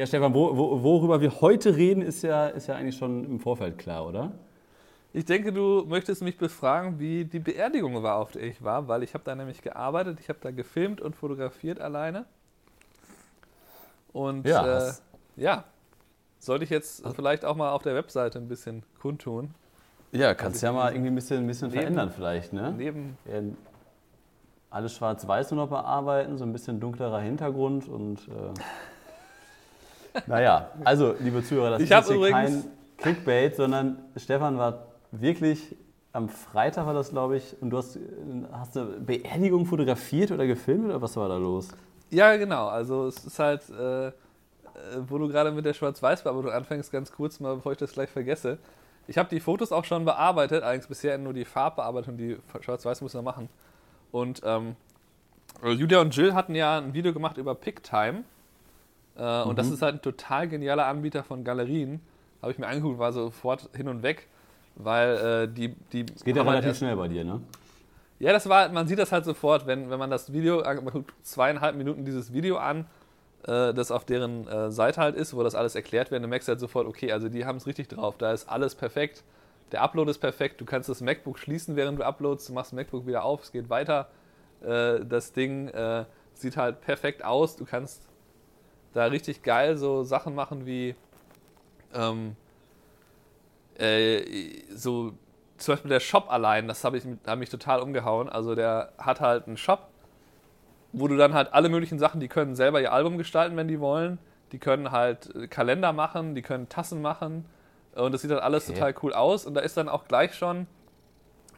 Ja, Stefan, wo, wo, worüber wir heute reden, ist ja, ist ja eigentlich schon im Vorfeld klar, oder? Ich denke, du möchtest mich befragen, wie die Beerdigung war, auf der ich war, weil ich habe da nämlich gearbeitet, ich habe da gefilmt und fotografiert alleine. Und Ja, äh, ja, sollte ich jetzt vielleicht auch mal auf der Webseite ein bisschen kundtun. Ja, kannst Also ja mal irgendwie ein bisschen, ein bisschen neben- verändern vielleicht, ne? Neben, Ja, alles schwarz-weiß nur noch bearbeiten, so ein bisschen dunklerer Hintergrund und äh, naja, also liebe Zuhörer, das Ich ist hier kein Clickbait, sondern Stefan war wirklich am Freitag war das, glaube ich, und du hast, hast eine Beerdigung fotografiert oder gefilmt oder was war da los? ja, genau, also es ist halt, äh, wo du gerade mit der Schwarz-Weiß-Bearbeitung anfängst, ganz kurz mal, bevor ich das gleich vergesse. Ich habe die Fotos auch schon bearbeitet, allerdings bisher nur die Farbbearbeitung, die Schwarz-Weiß muss noch machen. Und ähm, Julia und Jill hatten ja ein Video gemacht über PickTime. Äh, Und das ist halt ein total genialer Anbieter von Galerien. Habe ich mir angeguckt, war sofort hin und weg, weil äh, die, die. Es geht ja halt relativ erst- schnell bei dir, ne? ja, das war, man sieht das halt sofort, wenn, wenn man das Video, man guckt zweieinhalb Minuten dieses Video an, äh, das auf deren äh, Seite halt ist, wo das alles erklärt wird, dann merkst du halt sofort, okay, also die haben es richtig drauf, da ist alles perfekt, der Upload ist perfekt, du kannst das MacBook schließen, während du uploadst, du machst das MacBook wieder auf, es geht weiter, äh, das Ding äh, sieht halt perfekt aus, du kannst da richtig geil so Sachen machen wie ähm, äh, so zum Beispiel der Shop allein, das habe ich hat mich total umgehauen. Also der hat halt einen Shop, wo du dann halt alle möglichen Sachen, die können selber ihr Album gestalten, wenn die wollen. Die können halt äh, Kalender machen, die können Tassen machen. Und das sieht dann alles Okay. total cool aus. Und da ist dann auch gleich schon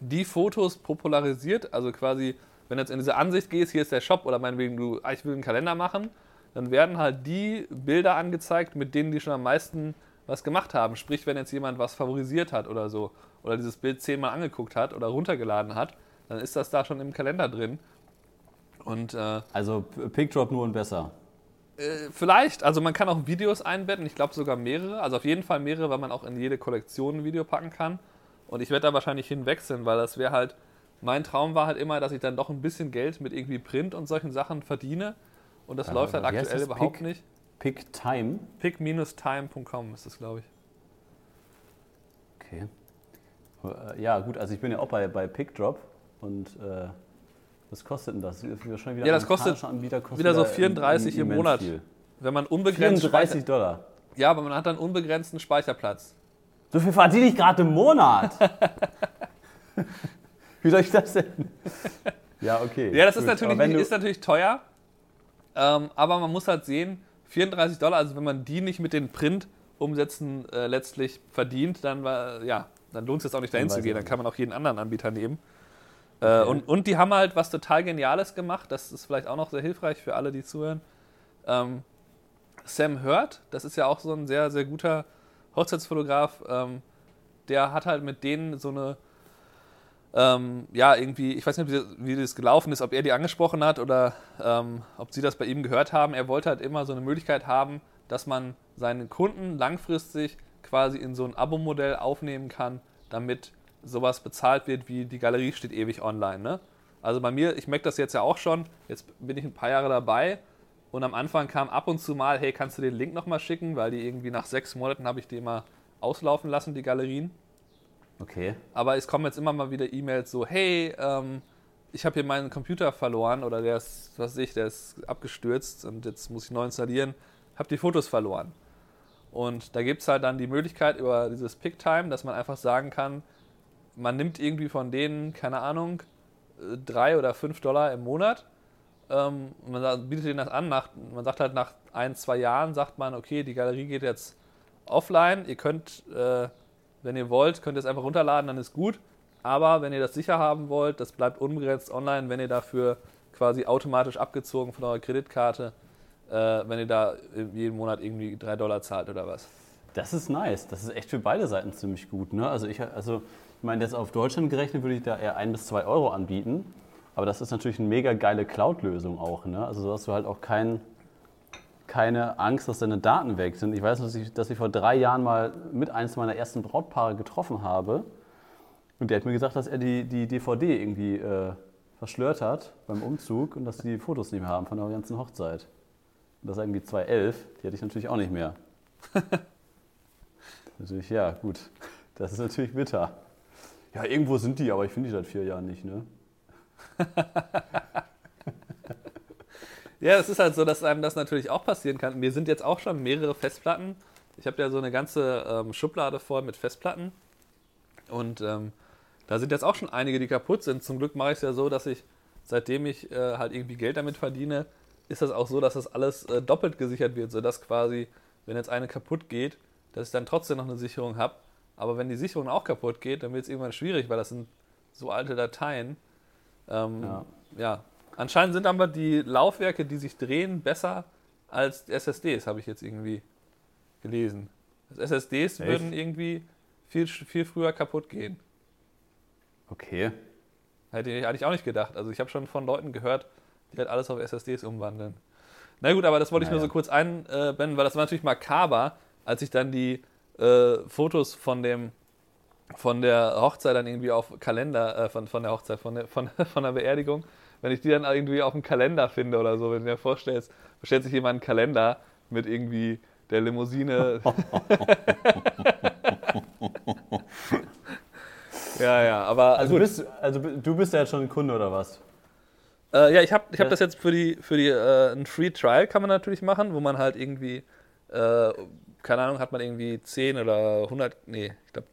die Fotos popularisiert. Also quasi, wenn du jetzt in diese Ansicht gehst, hier ist der Shop oder meinetwegen du, ah, ich will einen Kalender machen, dann werden halt die Bilder angezeigt, mit denen die schon am meisten was gemacht haben. Sprich, wenn jetzt jemand was favorisiert hat oder so, oder dieses Bild zehnmal angeguckt hat oder runtergeladen hat, dann ist das da schon im Kalender drin. Und äh, Also Pickdrop nur und besser. äh, vielleicht, also man kann auch Videos einbetten, ich glaube sogar mehrere, also auf jeden Fall mehrere, weil man auch in jede Kollektion ein Video packen kann. Und ich werde da wahrscheinlich hinwechseln, weil das wäre halt, mein Traum war halt immer, dass ich dann doch ein bisschen Geld mit irgendwie Print und solchen Sachen verdiene. Und das Ja, läuft halt aktuell überhaupt Pick? nicht. Pick-Time. Pick-time.com ist das, glaube ich. Okay. Äh, Ja, gut, also ich bin ja auch bei, bei Pickdrop und äh, was kostet denn das? Wahrscheinlich Ja, das kostet Anbieter kostet wieder so da 34 im Monat. Viel. Wenn man unbegrenzt 34 Dollar. Ja, aber man hat dann unbegrenzten Speicherplatz. So viel verdiene ich gerade im Monat. Wie soll ich das denn? Ja, okay. Ja, das ist natürlich, ist natürlich teuer, ähm, aber man muss halt sehen, 34 Dollar, also wenn man die nicht mit den Print-Umsätzen äh, letztlich verdient, dann, war, ja, dann lohnt es jetzt auch nicht dahin zu gehen, dann kann man auch jeden anderen Anbieter nehmen. Äh, Okay. und, und die haben halt was total Geniales gemacht, das ist vielleicht auch noch sehr hilfreich für alle, die zuhören. Ähm, Sam Hurt, das ist ja auch so ein sehr, sehr guter Hochzeitsfotograf, ähm, der hat halt mit denen so eine, ähm, ja, irgendwie, ich weiß nicht, wie, das gelaufen ist, ob er die angesprochen hat oder ähm, ob sie das bei ihm gehört haben. Er wollte halt immer so eine Möglichkeit haben, dass man seinen Kunden langfristig quasi in so ein Abo-Modell aufnehmen kann, damit sowas bezahlt wird, wie die Galerie steht ewig online. Ne? Also bei mir, ich merke das jetzt ja auch schon, jetzt bin ich ein paar Jahre dabei und am Anfang kam ab und zu mal, hey, kannst du den Link nochmal schicken, weil die irgendwie nach sechs Monaten habe ich die immer auslaufen lassen, die Galerien. Okay. Aber es kommen jetzt immer mal wieder E-Mails so, hey, ähm, ich habe hier meinen Computer verloren oder der ist, was weiß ich, der ist abgestürzt und jetzt muss ich neu installieren, habe die Fotos verloren. Und da gibt es halt dann die Möglichkeit über dieses Picktime, dass man einfach sagen kann, man nimmt irgendwie von denen, keine Ahnung, äh, drei oder fünf Dollar im Monat. Ähm, man bietet denen das an. Nach, man sagt halt nach ein, zwei Jahren, sagt man, okay, die Galerie geht jetzt offline. Ihr könnt, äh, wenn ihr wollt, könnt ihr es einfach runterladen, dann ist gut. Aber wenn ihr das sicher haben wollt, das bleibt unbegrenzt online, wenn ihr dafür quasi automatisch abgezogen von eurer Kreditkarte, äh, wenn ihr da jeden Monat irgendwie drei Dollar zahlt oder was. Das ist nice. Das ist echt für beide Seiten ziemlich gut. Ne? Also, ich, also, ich meine, jetzt auf Deutschland gerechnet würde ich da eher ein bis zwei Euro anbieten. Aber das ist natürlich eine mega geile Cloud-Lösung auch. Ne? Also, so hast du halt auch kein, keine Angst, dass deine Daten weg sind. Ich weiß, dass ich, dass ich vor drei Jahren mal mit eins meiner ersten Brautpaare getroffen habe. Und der hat mir gesagt, dass er die, die DVD irgendwie äh, verschlört hat beim Umzug und dass die Fotos nicht mehr haben von der ganzen Hochzeit. das sagen die 211, die hätte ich natürlich auch nicht mehr. natürlich, ja, gut. Das ist natürlich bitter. Ja, irgendwo sind die, aber ich finde die seit vier Jahren nicht, ne? ja, es ist halt so, dass einem das natürlich auch passieren kann. Mir sind jetzt auch schon mehrere Festplatten. Ich habe ja so eine ganze ähm, Schublade voll mit Festplatten. Und ähm, da sind jetzt auch schon einige, die kaputt sind. Zum Glück mache ich es ja so, dass ich, seitdem ich äh, halt irgendwie Geld damit verdiene, ist das auch so, dass das alles äh, doppelt gesichert wird, sodass quasi, wenn jetzt eine kaputt geht, dass ich dann trotzdem noch eine Sicherung habe. Aber wenn die Sicherung auch kaputt geht, dann wird es irgendwann schwierig, weil das sind so alte Dateien. Ähm, ja. ja. Anscheinend sind aber die Laufwerke, die sich drehen, besser als SSDs, habe ich jetzt irgendwie gelesen. SSDs Echt? würden irgendwie viel, viel früher kaputt gehen. Okay. Hätte ich, hätte ich auch nicht gedacht. Also ich habe schon von Leuten gehört, die halt alles auf SSDs umwandeln. Na gut, aber das wollte ich naja. nur so kurz einblenden, weil das war natürlich makaber, als ich dann die äh, Fotos von dem von der Hochzeit dann irgendwie auf Kalender, äh, von, von der Hochzeit, von der, von, von der Beerdigung, wenn ich die dann irgendwie auf dem Kalender finde oder so, wenn du dir vorstellst, bestellt sich jemand einen Kalender mit irgendwie der Limousine. ja, ja, aber. Also, bist, also du bist ja jetzt schon ein Kunde oder was? Äh, ja, ich habe ich hab das jetzt für die, für die äh, ein Free Trial kann man natürlich machen, wo man halt irgendwie äh, keine Ahnung, hat man irgendwie 10 oder 100, nee, ich glaube,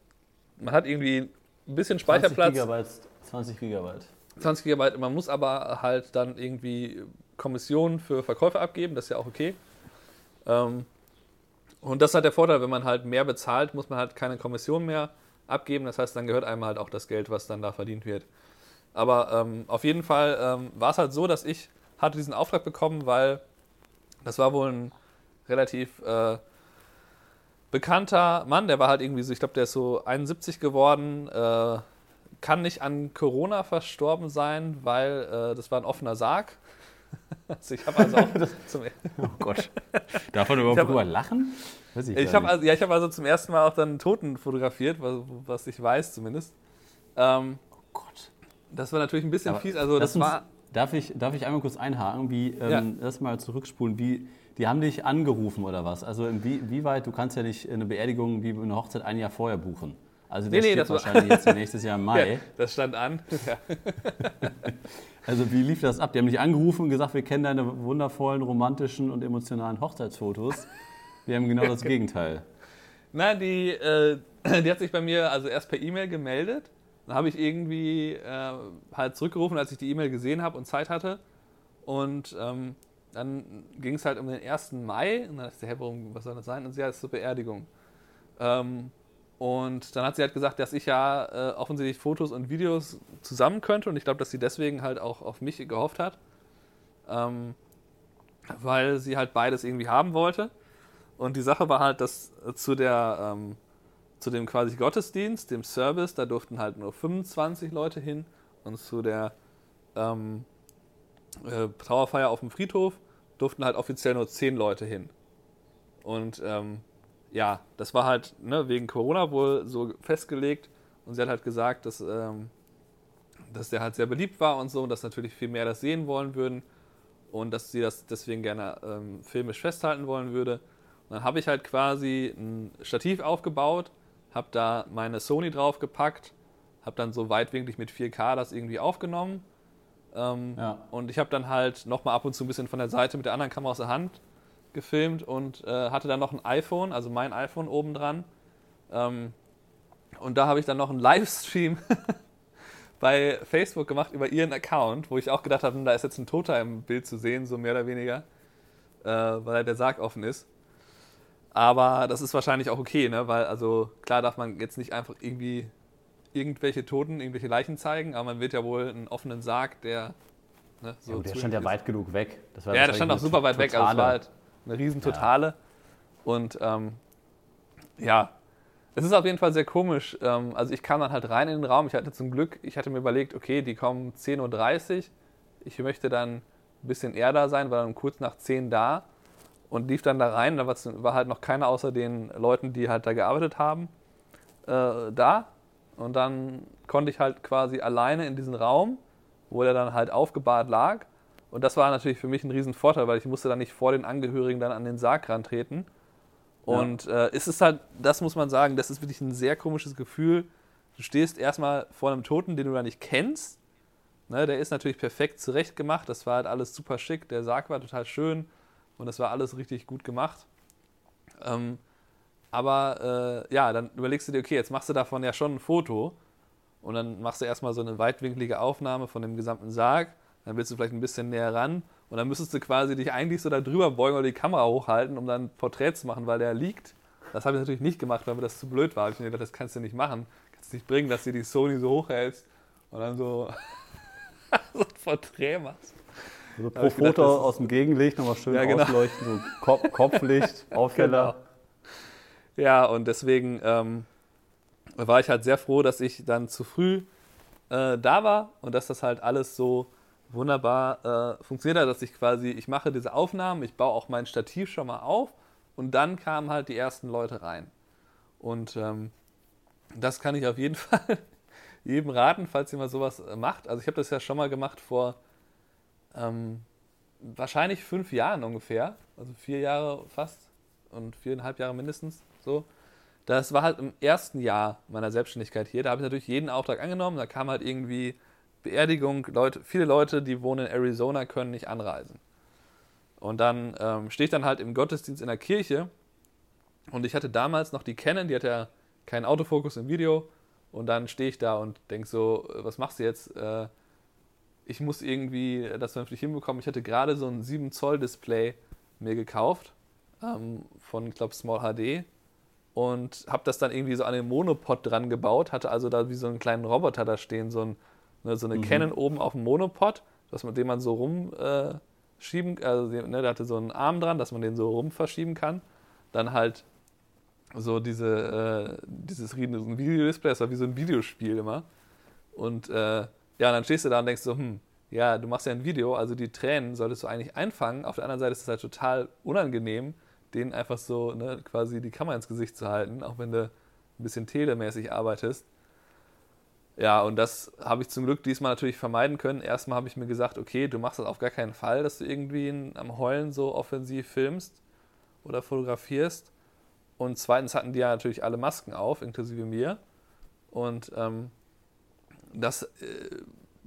man hat irgendwie ein bisschen Speicherplatz. 20 Gigabyte. 20 Gigabyte. 20 Gigabyte, man muss aber halt dann irgendwie Kommissionen für Verkäufe abgeben, das ist ja auch okay. Ähm, und das hat der Vorteil, wenn man halt mehr bezahlt, muss man halt keine Kommission mehr abgeben. Das heißt, dann gehört einem halt auch das Geld, was dann da verdient wird. Aber ähm, auf jeden Fall ähm, war es halt so, dass ich hatte diesen Auftrag bekommen, weil das war wohl ein relativ äh, bekannter Mann, der war halt irgendwie so, ich glaube, der ist so 71 geworden, äh, kann nicht an Corona verstorben sein, weil äh, das war ein offener Sarg. also ich habe also auch zum Oh Gott. Darf man überhaupt drüber lachen? Weiß ich ich habe also, ja, ich habe also zum ersten Mal auch dann einen Toten fotografiert, was, was ich weiß zumindest. Ähm, oh Gott. Das war natürlich ein bisschen Aber fies. Also das uns, war. Darf ich, darf ich einmal kurz einhaken, wie ähm, ja. erstmal zurückspulen, wie die haben dich angerufen oder was? Also inwieweit, du kannst ja nicht eine Beerdigung wie eine Hochzeit ein Jahr vorher buchen. Also der nee, nee, das wahrscheinlich jetzt nächstes Jahr im Mai. Ja, das stand an. Ja. also wie lief das ab? Die haben dich angerufen und gesagt, wir kennen deine wundervollen, romantischen und emotionalen Hochzeitsfotos. Wir haben genau das Gegenteil. Na, die, äh, die hat sich bei mir also erst per E-Mail gemeldet. Dann habe ich irgendwie äh, halt zurückgerufen, als ich die E-Mail gesehen habe und Zeit hatte. Und ähm, dann ging es halt um den 1. Mai und dann dachte ich, hey, warum, was soll das sein? Und sie hat es zur Beerdigung. Ähm, und dann hat sie halt gesagt, dass ich ja äh, offensichtlich Fotos und Videos zusammen könnte und ich glaube, dass sie deswegen halt auch auf mich gehofft hat, ähm, weil sie halt beides irgendwie haben wollte. Und die Sache war halt, dass zu der ähm, zu dem quasi Gottesdienst, dem Service, da durften halt nur 25 Leute hin und zu der ähm, äh, Trauerfeier auf dem Friedhof durften halt offiziell nur zehn Leute hin. Und ähm, ja, das war halt ne, wegen Corona wohl so festgelegt. Und sie hat halt gesagt, dass, ähm, dass der halt sehr beliebt war und so, und dass natürlich viel mehr das sehen wollen würden und dass sie das deswegen gerne ähm, filmisch festhalten wollen würde. Und dann habe ich halt quasi ein Stativ aufgebaut, habe da meine Sony draufgepackt, habe dann so weitwinklig mit 4K das irgendwie aufgenommen ähm, ja. Und ich habe dann halt nochmal ab und zu ein bisschen von der Seite mit der anderen Kamera aus der Hand gefilmt und äh, hatte dann noch ein iPhone, also mein iPhone oben dran. Ähm, und da habe ich dann noch einen Livestream bei Facebook gemacht über ihren Account, wo ich auch gedacht habe, da ist jetzt ein Toter im Bild zu sehen, so mehr oder weniger, äh, weil der Sarg offen ist. Aber das ist wahrscheinlich auch okay, ne? weil also klar darf man jetzt nicht einfach irgendwie irgendwelche Toten, irgendwelche Leichen zeigen, aber man wird ja wohl einen offenen Sarg, der. Ne, so ja, der stand ja weit genug weg. ja, der stand auch super weit weg, also es war halt eine riesen Totale. Ja. Und ähm, ja, es ist auf jeden Fall sehr komisch. Ähm, also ich kam dann halt rein in den Raum. Ich hatte zum Glück, ich hatte mir überlegt, okay, die kommen 10.30 Uhr. Ich möchte dann ein bisschen eher da sein, war dann kurz nach 10 da und lief dann da rein. Da war halt noch keiner außer den Leuten, die halt da gearbeitet haben, äh, da. Und dann konnte ich halt quasi alleine in diesen Raum, wo er dann halt aufgebahrt lag. Und das war natürlich für mich ein Riesenvorteil, weil ich musste dann nicht vor den Angehörigen dann an den Sarg rantreten. Und ja. äh, es ist halt, das muss man sagen, das ist wirklich ein sehr komisches Gefühl. Du stehst erstmal vor einem Toten, den du da nicht kennst. Ne, der ist natürlich perfekt zurechtgemacht. Das war halt alles super schick. Der Sarg war total schön und das war alles richtig gut gemacht. Ähm, aber äh, ja, dann überlegst du dir, okay, jetzt machst du davon ja schon ein Foto und dann machst du erstmal so eine weitwinklige Aufnahme von dem gesamten Sarg. Dann willst du vielleicht ein bisschen näher ran und dann müsstest du quasi dich eigentlich so da drüber beugen oder die Kamera hochhalten, um dann ein Porträt zu machen, weil der liegt. Das habe ich natürlich nicht gemacht, weil mir das zu blöd war. Ich habe mir gedacht, das kannst du nicht machen. Kannst nicht bringen, dass du die Sony so hochhältst und dann so, so ein Porträt machst. Also pro Foto gedacht, aus dem Gegenlicht nochmal schön ja, genau. ausleuchten, so Kopf, Kopflicht, Aufheller. Genau. Ja, und deswegen ähm, war ich halt sehr froh, dass ich dann zu früh äh, da war und dass das halt alles so wunderbar äh, funktioniert hat, dass ich quasi, ich mache diese Aufnahmen, ich baue auch mein Stativ schon mal auf und dann kamen halt die ersten Leute rein. Und ähm, das kann ich auf jeden Fall jedem raten, falls mal sowas äh, macht. Also ich habe das ja schon mal gemacht vor ähm, wahrscheinlich fünf Jahren ungefähr, also vier Jahre fast und viereinhalb Jahre mindestens so. Das war halt im ersten Jahr meiner Selbstständigkeit hier. Da habe ich natürlich jeden Auftrag angenommen. Da kam halt irgendwie Beerdigung. Leute, viele Leute, die wohnen in Arizona, können nicht anreisen. Und dann ähm, stehe ich dann halt im Gottesdienst in der Kirche. Und ich hatte damals noch die Canon, die hat ja keinen Autofokus im Video. Und dann stehe ich da und denke so, äh, was machst du jetzt? Äh, ich muss irgendwie das vernünftig hinbekommen. Ich hatte gerade so ein 7 Zoll Display mir gekauft ähm, von, ich glaube, Small HD und habe das dann irgendwie so an den Monopod dran gebaut, hatte also da wie so einen kleinen Roboter da stehen, so, ein, ne, so eine mhm. Canon oben auf dem Monopod, dass man, den man so rumschieben, äh, also ne, der hatte so einen Arm dran, dass man den so rum verschieben kann. Dann halt so diese, äh, dieses riesen Videodisplay, das war wie so ein Videospiel immer. Und äh, ja, dann stehst du da und denkst so, hm, ja, du machst ja ein Video, also die Tränen solltest du eigentlich einfangen. Auf der anderen Seite ist es halt total unangenehm, denen einfach so ne, quasi die Kamera ins Gesicht zu halten, auch wenn du ein bisschen telemäßig arbeitest. Ja, und das habe ich zum Glück diesmal natürlich vermeiden können. Erstmal habe ich mir gesagt, okay, du machst das auf gar keinen Fall, dass du irgendwie am Heulen so offensiv filmst oder fotografierst. Und zweitens hatten die ja natürlich alle Masken auf, inklusive mir. Und ähm, das äh,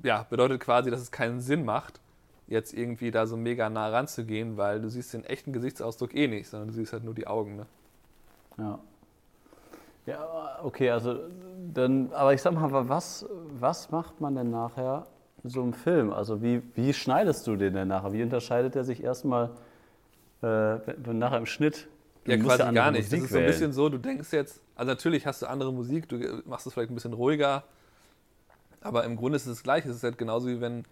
ja, bedeutet quasi, dass es keinen Sinn macht, jetzt irgendwie da so mega nah ranzugehen, weil du siehst den echten Gesichtsausdruck eh nicht, sondern du siehst halt nur die Augen. Ne? Ja. Ja, okay, also dann, aber ich sag mal, was, was macht man denn nachher so im Film? Also wie, wie schneidest du den denn nachher? Wie unterscheidet er sich erstmal äh, nachher im Schnitt? Ja, quasi gar nicht. Musik das ist so ein bisschen so, du denkst jetzt, also natürlich hast du andere Musik, du machst es vielleicht ein bisschen ruhiger, aber im Grunde ist es das Gleiche. Es ist halt genauso wie wenn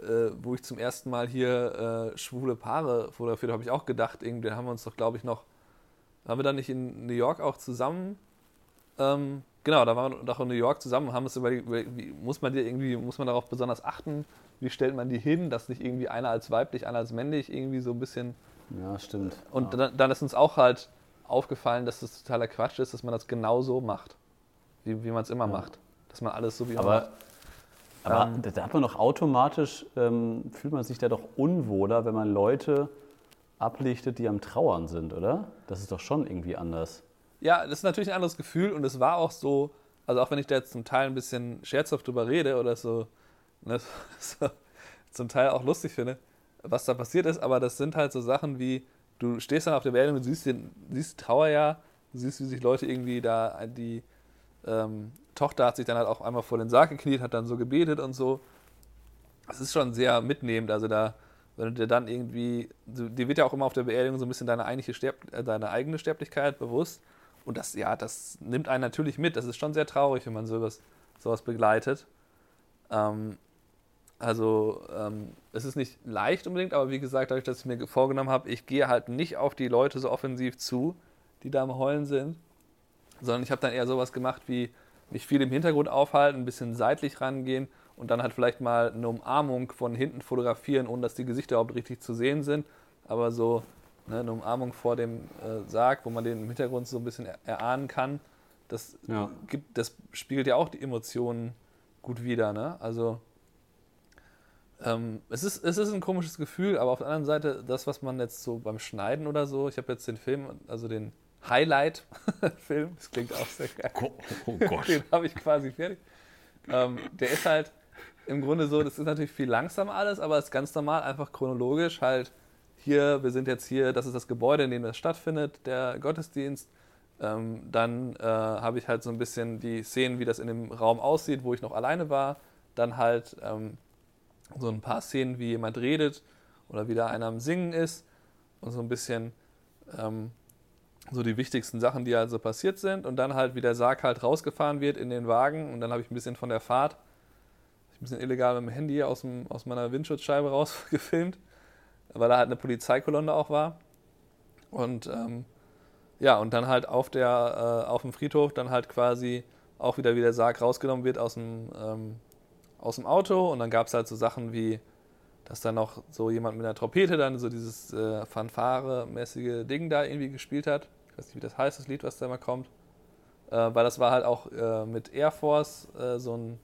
äh, wo ich zum ersten Mal hier äh, schwule Paare fotografiert habe, habe ich auch gedacht, irgendwie haben wir uns doch, glaube ich, noch, waren wir dann nicht in New York auch zusammen? Ähm, genau, da waren wir doch in New York zusammen und haben uns überlegt, wie, muss man dir irgendwie, muss man darauf besonders achten? Wie stellt man die hin, dass nicht irgendwie einer als weiblich, einer als männlich irgendwie so ein bisschen. Ja, stimmt. Und ja. Dann, dann, ist uns auch halt aufgefallen, dass das totaler Quatsch ist, dass man das genau so macht, wie, wie man es immer ja. macht. Dass man alles so wie Aber macht. Aber ähm, da hat man doch automatisch, ähm, fühlt man sich da doch unwohler, wenn man Leute ablichtet, die am Trauern sind, oder? Das ist doch schon irgendwie anders. Ja, das ist natürlich ein anderes Gefühl und es war auch so, also auch wenn ich da jetzt zum Teil ein bisschen scherzhaft drüber rede oder so, ne, so zum Teil auch lustig finde, was da passiert ist, aber das sind halt so Sachen wie, du stehst dann auf der Beerdigung, du siehst, den, siehst Trauer ja, siehst, wie sich Leute irgendwie da die ähm, Tochter hat sich dann halt auch einmal vor den Sarg gekniet, hat dann so gebetet und so. Das ist schon sehr mitnehmend. Also da, wenn du dir dann irgendwie, dir wird ja auch immer auf der Beerdigung so ein bisschen deine, Sterb, äh, deine eigene Sterblichkeit bewusst. Und das, ja, das nimmt einen natürlich mit. Das ist schon sehr traurig, wenn man sowas, sowas begleitet. Ähm, also ähm, es ist nicht leicht unbedingt, aber wie gesagt, dadurch, dass ich mir vorgenommen habe, ich gehe halt nicht auf die Leute so offensiv zu, die da am Heulen sind, sondern ich habe dann eher sowas gemacht wie, mich viel im Hintergrund aufhalten, ein bisschen seitlich rangehen und dann halt vielleicht mal eine Umarmung von hinten fotografieren, ohne dass die Gesichter überhaupt richtig zu sehen sind. Aber so ne, eine Umarmung vor dem äh, Sarg, wo man den im Hintergrund so ein bisschen erahnen kann, das, ja. gibt, das spiegelt ja auch die Emotionen gut wider. Ne? Also ähm, es, ist, es ist ein komisches Gefühl, aber auf der anderen Seite, das, was man jetzt so beim Schneiden oder so, ich habe jetzt den Film, also den Highlight-Film, das klingt auch sehr geil. Oh, oh Gott. Den habe ich quasi fertig. Ähm, der ist halt im Grunde so, das ist natürlich viel langsamer alles, aber es ist ganz normal, einfach chronologisch halt hier, wir sind jetzt hier, das ist das Gebäude, in dem das stattfindet, der Gottesdienst. Ähm, dann äh, habe ich halt so ein bisschen die Szenen, wie das in dem Raum aussieht, wo ich noch alleine war. Dann halt ähm, so ein paar Szenen, wie jemand redet oder wie da einer am Singen ist und so ein bisschen ähm, so die wichtigsten Sachen, die also passiert sind. Und dann halt, wie der Sarg halt rausgefahren wird in den Wagen. Und dann habe ich ein bisschen von der Fahrt, ein bisschen illegal mit dem Handy aus, dem, aus meiner Windschutzscheibe rausgefilmt, weil da halt eine Polizeikolonne auch war. Und ähm, ja, und dann halt auf, der, äh, auf dem Friedhof dann halt quasi auch wieder, wie der Sarg rausgenommen wird aus dem, ähm, aus dem Auto. Und dann gab es halt so Sachen wie, dass dann noch so jemand mit einer Trompete dann so dieses äh, Fanfare-mäßige Ding da irgendwie gespielt hat. Ich weiß nicht, wie das heißt, das Lied, was da immer kommt. Äh, weil das war halt auch äh, mit Air Force äh, so ein,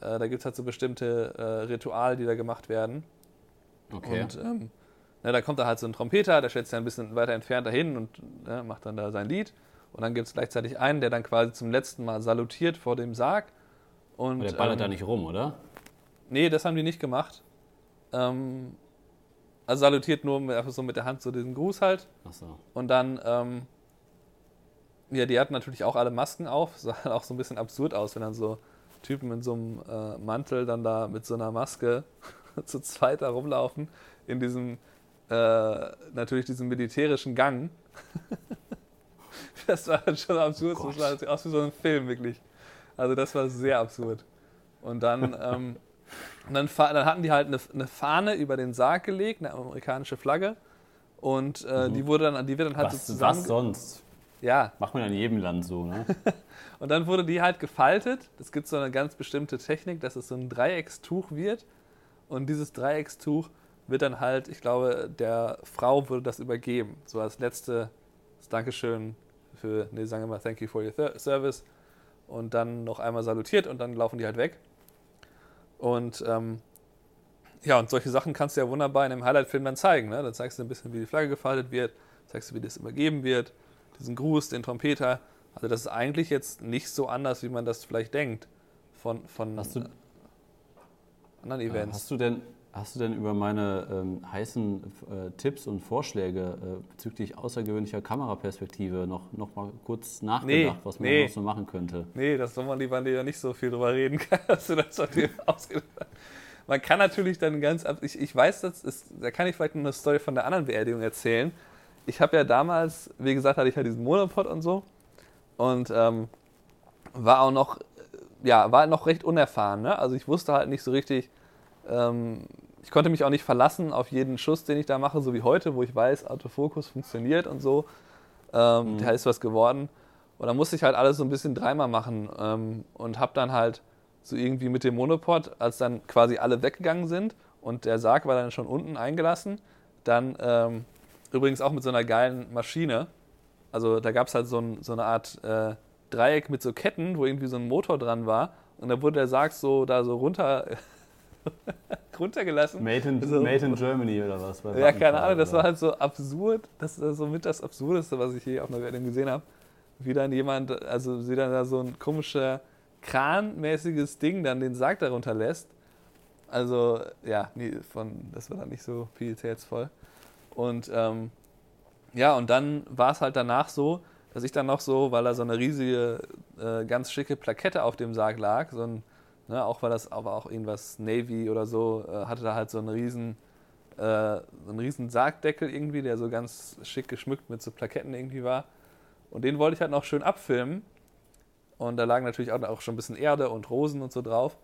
äh, da gibt es halt so bestimmte äh, Rituale, die da gemacht werden. Okay. Und ähm, ne, da kommt da halt so ein Trompeter, der stellt sich ein bisschen weiter entfernt dahin und ne, macht dann da sein Lied. Und dann gibt es gleichzeitig einen, der dann quasi zum letzten Mal salutiert vor dem Sarg. Und, Aber der ballert ähm, da nicht rum, oder? Nee, das haben die nicht gemacht. Ähm, also salutiert nur mit, einfach so mit der Hand so diesen Gruß halt. Ach so. Und dann, ähm, ja, die hatten natürlich auch alle Masken auf. Sah auch so ein bisschen absurd aus, wenn dann so Typen in so einem äh, Mantel dann da mit so einer Maske zu zweit da rumlaufen. In diesem, äh, natürlich diesem militärischen Gang. das war schon absurd. Oh das sah aus wie so ein Film, wirklich. Also das war sehr absurd. Und dann, ähm, und dann, dann hatten die halt eine, eine Fahne über den Sarg gelegt, eine amerikanische Flagge. Und äh, die wurde dann, die wird dann halt so Was, zusammen. was sonst? Ja, Macht man in jedem Land so, ne? und dann wurde die halt gefaltet. Es gibt so eine ganz bestimmte Technik, dass es so ein Dreieckstuch wird. Und dieses Dreieckstuch wird dann halt, ich glaube, der Frau wurde das übergeben. So als letztes Dankeschön für, nee, sagen wir mal, thank you for your service. Und dann noch einmal salutiert und dann laufen die halt weg. Und ähm, ja, und solche Sachen kannst du ja wunderbar in einem Highlight-Film dann zeigen. Ne? Dann zeigst du ein bisschen, wie die Flagge gefaltet wird, zeigst du, wie das übergeben wird, diesen Gruß, den Trompeter. Also das ist eigentlich jetzt nicht so anders, wie man das vielleicht denkt von, von du, anderen Events. hast du denn, hast du denn über meine ähm, heißen äh, Tipps und Vorschläge äh, bezüglich außergewöhnlicher Kameraperspektive noch, noch mal kurz nachgedacht, Nee, was man nee. noch so machen könnte? Nee, das soll man lieber lieber nicht so viel drüber reden. Hast du das auf dir ausgedacht? Man kann natürlich dann ganz ab. Ich, ich weiß, das ist, da kann ich vielleicht eine Story von der anderen Beerdigung erzählen. Ich habe ja damals, wie gesagt, hatte ich ja diesen Monopod und so. Und ähm, war auch noch, ja, war noch recht unerfahren. Ne? Also ich wusste halt nicht so richtig, ähm, ich konnte mich auch nicht verlassen auf jeden Schuss, den ich da mache, so wie heute, wo ich weiß, Autofokus funktioniert und so. Ähm, Da ist was geworden. Und dann musste ich halt alles so ein bisschen dreimal machen ähm, und habe dann halt so irgendwie mit dem Monopod, als dann quasi alle weggegangen sind und der Sarg war dann schon unten eingelassen, dann ähm, übrigens auch mit so einer geilen Maschine. Also da gab es halt so, ein, so eine Art äh, Dreieck mit so Ketten, wo irgendwie so ein Motor dran war und da wurde der Sarg so da so runter runtergelassen. Made in, So. made in Germany oder was? Ja, keine Ahnung, das war halt so absurd. Das ist somit das Absurdeste, was ich je auf einer Werbung gesehen habe. Wie dann jemand, also wie dann da so ein komischer Kranmäßiges Ding dann den Sarg darunter lässt. Also, ja, nee, von, das war dann nicht so pietätsvoll. Und ähm, ja, und dann war es halt danach so, dass ich dann noch so, weil da so eine riesige, äh, ganz schicke Plakette auf dem Sarg lag, so ein, ne, auch weil das aber auch irgendwas Navy oder so, äh, hatte da halt so einen riesen, äh, so einen riesen Sargdeckel irgendwie, der so ganz schick geschmückt mit so Plaketten irgendwie war. Und den wollte ich halt noch schön abfilmen. Und da lagen natürlich auch, schon ein bisschen Erde und Rosen und so drauf.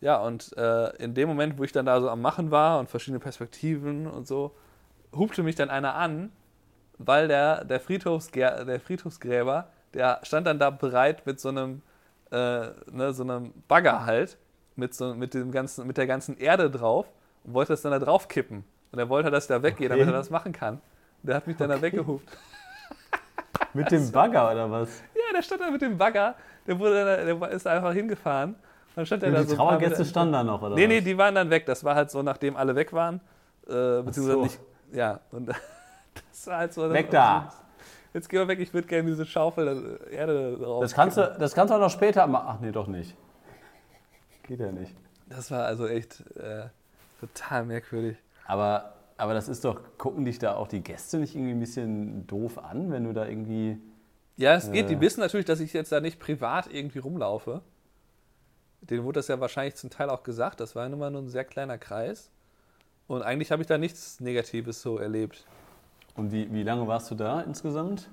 Ja, und äh, in dem Moment, wo ich dann da so am Machen war und verschiedene Perspektiven und so, hupte mich dann einer an, weil der, der, Friedhofsgär, der Friedhofsgräber, der stand dann da bereit mit so einem, äh, ne, so einem Bagger halt, mit, so, mit, dem ganzen, mit der ganzen Erde drauf und wollte das dann da drauf kippen. Und er wollte, dass ich da weggehe, Okay. damit er das machen kann. Der hat mich dann da Okay. weggehupt. Mit dem Bagger oder was? Ja, der stand da mit dem Bagger, der, wurde, dann- der ist einfach hingefahren Dann stand Und er da die so. Trauergäste standen da noch, oder? Nee, nee, was? die waren dann weg. Das war halt so, nachdem alle weg waren. Äh, beziehungsweise so. nicht. Ja, und das war halt so. Weg da! Jetzt geh mal weg, ich würde gerne diese Schaufel äh, Erde drauf. Das kannst, du, das kannst du auch noch später machen. Ach nee, doch nicht. Geht ja nicht. Das war also echt äh, total merkwürdig. Aber, aber das ist doch, gucken dich da auch die Gäste nicht irgendwie ein bisschen doof an, wenn du da irgendwie. Ja, es geht. Die Äh. wissen natürlich, dass ich jetzt da nicht privat irgendwie rumlaufe. Denen wurde das ja wahrscheinlich zum Teil auch gesagt. Das war ja nun mal nur ein sehr kleiner Kreis. Und eigentlich habe ich da nichts Negatives so erlebt. Und wie, wie lange warst du da insgesamt?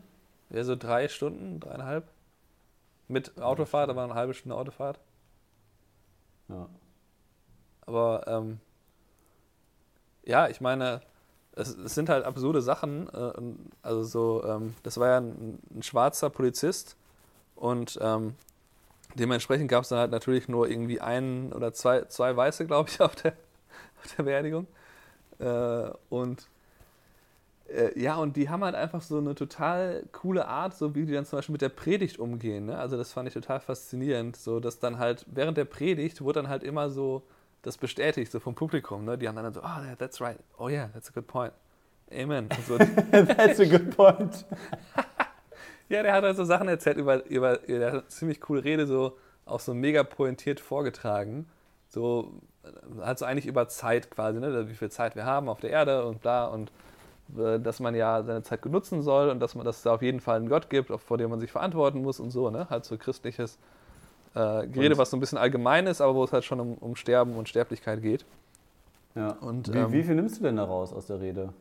Ja, so drei Stunden, dreieinhalb. Mit Autofahrt, aber eine halbe Stunde Autofahrt. Ja. Aber ähm, ja, ich meine, es, es sind halt absurde Sachen. Äh, also so, ähm, das war ja ein, ein schwarzer Polizist und ähm, dementsprechend gab es dann halt natürlich nur irgendwie einen oder zwei, zwei Weiße, glaube ich, auf der, auf der Beerdigung. Äh, und äh, ja, und die haben halt einfach so eine total coole Art, so wie die dann zum Beispiel mit der Predigt umgehen. Ne? Also das fand ich total faszinierend. So, dass dann halt während der Predigt wurde dann halt immer so das bestätigt, so vom Publikum. Ne? Die haben dann so, oh, that's right. Oh yeah, that's a good point. Amen. So. That's a good point. ja, der hat halt so Sachen erzählt über, über der hat eine ziemlich coole Rede, so auch so mega pointiert vorgetragen. So, äh, halt so eigentlich über Zeit quasi, ne? wie viel Zeit wir haben auf der Erde und bla und dass man ja seine Zeit gut nutzen soll und dass man dass es da auf jeden Fall einen Gott gibt, vor dem man sich verantworten muss und so, ne? Halt so christliches äh, Gerede, Und- was so ein bisschen allgemein ist, aber wo es halt schon um, um Sterben und Sterblichkeit geht. Ja. Und, wie, ähm, wie viel nimmst du denn da raus aus der Rede?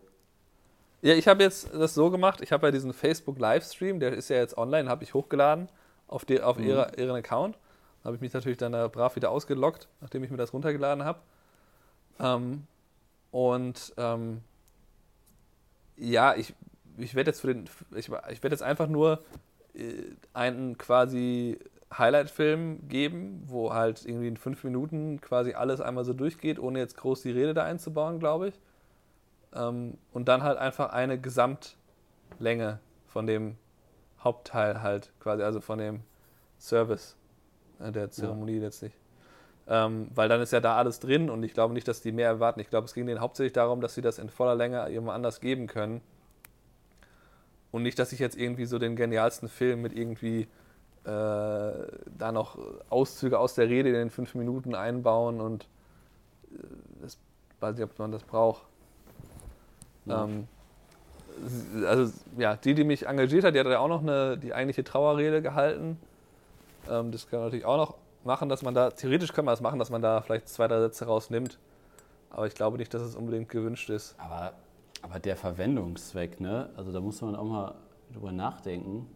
Ja, ich habe jetzt das so gemacht, ich habe ja diesen Facebook-Livestream, der ist ja jetzt online, habe ich hochgeladen auf, die, auf Mhm. ihre, ihren Account. Da habe ich mich natürlich dann da brav wieder ausgeloggt, nachdem ich mir das runtergeladen habe. Ähm, und ähm, ja, ich, ich werde jetzt für den, ich, ich werde jetzt einfach nur äh, einen quasi Highlight-Film geben, wo halt irgendwie in fünf Minuten quasi alles einmal so durchgeht, ohne jetzt groß die Rede da einzubauen, glaube ich. Ähm, und dann halt einfach eine Gesamtlänge von dem Hauptteil halt quasi, also von dem Service äh, der Zeremonie letztlich. Ähm, weil dann ist ja da alles drin und ich glaube nicht, dass die mehr erwarten. Ich glaube, es ging denen hauptsächlich darum, dass sie das in voller Länge jemand anders geben können. Und nicht, dass ich jetzt irgendwie so den genialsten Film mit irgendwie äh, da noch Auszüge aus der Rede in den fünf Minuten einbauen und äh, das weiß nicht, ob man das braucht. Ja. Ähm, also ja, die, die mich engagiert hat, die hat ja auch noch eine, die eigentliche Trauerrede gehalten. Ähm, das kann man natürlich auch noch machen, dass man da, theoretisch kann man das machen, dass man da vielleicht zwei, drei Sätze rausnimmt. Aber ich glaube nicht, dass es unbedingt gewünscht ist. Aber, aber der Verwendungszweck, ne? Also da muss man auch mal drüber nachdenken.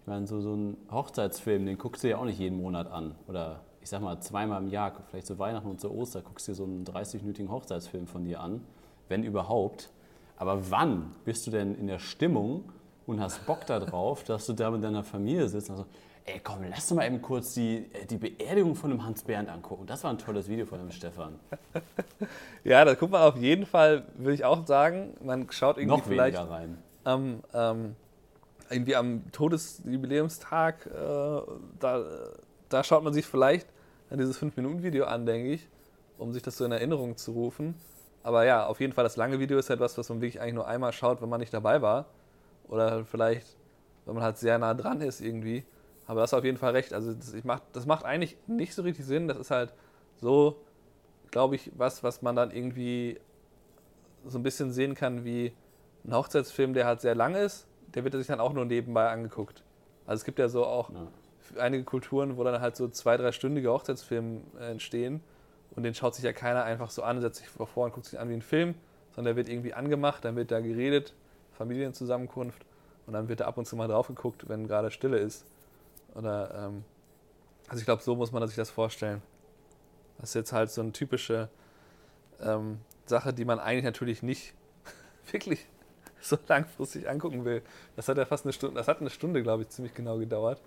Ich meine, so, so ein Hochzeitsfilm, den guckst du ja auch nicht jeden Monat an. Oder ich sag mal zweimal im Jahr, vielleicht zu Weihnachten und zu Ostern, guckst du dir so einen 30-minütigen Hochzeitsfilm von dir an, wenn überhaupt. Aber wann bist du denn in der Stimmung und hast Bock darauf, dass du da mit deiner Familie sitzt und so, ey komm, lass doch mal eben kurz die, äh, die Beerdigung von dem Hans Bernd angucken. Das war ein tolles Video von dem Stefan. Ja, da guckt man auf jeden Fall, würde ich auch sagen. Man schaut irgendwie Noch vielleicht rein. am, ähm, irgendwie am Todesjubiläumstag, äh, da, da schaut man sich vielleicht an dieses 5-Minuten-Video an, denke ich, um sich das so in Erinnerung zu rufen. Aber ja, auf jeden Fall, das lange Video ist etwas, was man wirklich eigentlich nur einmal schaut, wenn man nicht dabei war. Oder vielleicht, wenn man halt sehr nah dran ist irgendwie. Aber das ist auf jeden Fall recht. Also das, ich mach, das macht eigentlich nicht so richtig Sinn. Das ist halt so, glaube ich, was, was man dann irgendwie so ein bisschen sehen kann wie ein Hochzeitsfilm, der halt sehr lang ist, der wird sich dann auch nur nebenbei angeguckt. Also es gibt ja so auch Ja. einige Kulturen, wo dann halt so zwei, dreistündige Hochzeitsfilme äh, entstehen und den schaut sich ja keiner einfach so an, setzt sich vor und guckt sich an wie ein Film, sondern der wird irgendwie angemacht, dann wird da geredet, Familienzusammenkunft und dann wird da ab und zu mal drauf geguckt, wenn gerade Stille ist. Oder, ähm, also ich glaube, so muss man sich das vorstellen. Das ist jetzt halt so eine typische ähm, Sache, die man eigentlich natürlich nicht wirklich so langfristig angucken will. Das hat ja fast eine Stunde, das hat eine Stunde, glaube ich, ziemlich genau gedauert.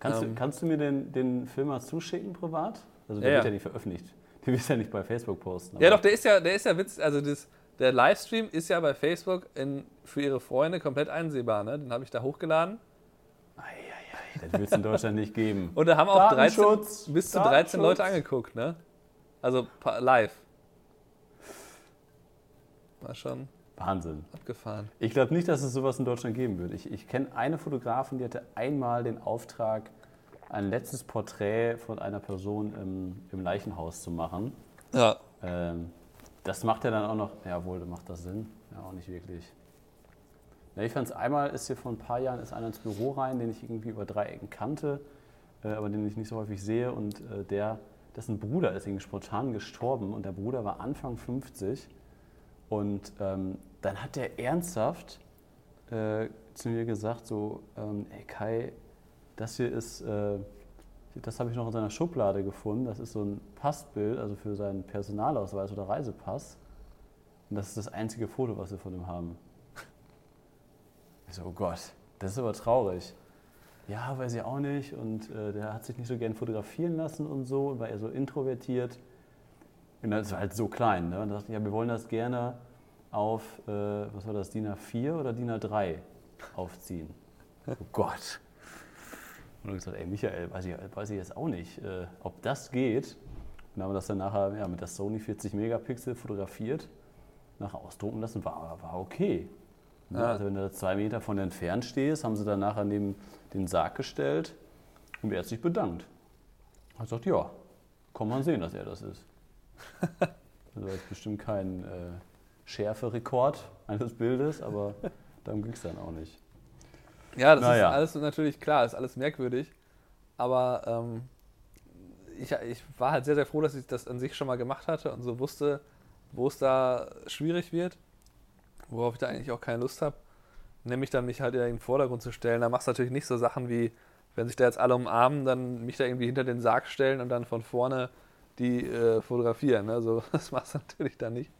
Kannst, Ähm. du, kannst du mir den, den Film mal zuschicken privat? Also der Ja, wird ja. nicht veröffentlicht. Den wirst du ja nicht bei Facebook posten. Ja, doch, der ist ja, der ist ja witz, also das, der Livestream ist ja bei Facebook in, für ihre Freunde komplett einsehbar, ne? Den habe ich da hochgeladen. Das wird es in Deutschland nicht geben. Und da haben auch 13, Datenschutz, bis zu 13 Datenschutz. Leute angeguckt, ne? Also live. War schon Wahnsinn. abgefahren. Ich glaube nicht, dass es sowas in Deutschland geben wird. Ich, ich kenne eine Fotografin, die hatte einmal den Auftrag, ein letztes Porträt von einer Person im, im Leichenhaus zu machen. Ja. Ähm, das macht er dann auch noch, jawohl, macht das Sinn? Ja, auch nicht wirklich. Ich fand es einmal, ist hier vor ein paar Jahren, ist einer ins Büro rein, den ich irgendwie über drei Ecken kannte, äh, aber den ich nicht so häufig sehe und äh, der, dessen Bruder ist irgendwie spontan gestorben und der Bruder war Anfang 50 und ähm, dann hat der ernsthaft äh, zu mir gesagt, so, ähm, ey Kai, das hier ist, äh, das habe ich noch in seiner Schublade gefunden. Das ist so ein Passbild, also für seinen Personalausweis oder Reisepass. Und das ist das einzige Foto, was wir von ihm haben. Ich so, oh Gott, das ist aber traurig. Ja, weiß ich auch nicht. Und äh, der hat sich nicht so gern fotografieren lassen und so, und war eher so introvertiert. Und das war halt so klein. Ne? Und da dachte ich, ja, wir wollen das gerne auf, äh, was war das, DIN A4 oder DIN A3 aufziehen. Oh Gott. Und dann gesagt, ey Michael, weiß ich, weiß ich jetzt auch nicht, äh, ob das geht. Und dann haben wir das dann nachher ja, mit der Sony 40 Megapixel fotografiert, nachher ausdrucken lassen, war, war okay. Ne? Ja. Also wenn du da zwei Meter von entfernt stehst, haben sie dann nachher neben den Sarg gestellt und er hat sich bedankt. Er hat gesagt, ja, kann man sehen, dass er das ist. Also das ist bestimmt kein äh, Schärferekord eines Bildes, aber darum ging es dann auch nicht. Ja, das Naja. ist alles natürlich klar, ist alles merkwürdig. Aber ähm, ich, ich war halt sehr, sehr froh, dass ich das an sich schon mal gemacht hatte und so wusste, wo es da schwierig wird, worauf ich da eigentlich auch keine Lust habe. Nämlich dann mich halt in den Vordergrund zu stellen. Da machst du natürlich nicht so Sachen wie, wenn sich da jetzt alle umarmen, dann mich da irgendwie hinter den Sarg stellen und dann von vorne die äh, fotografieren. Ne? So, das machst du natürlich dann nicht.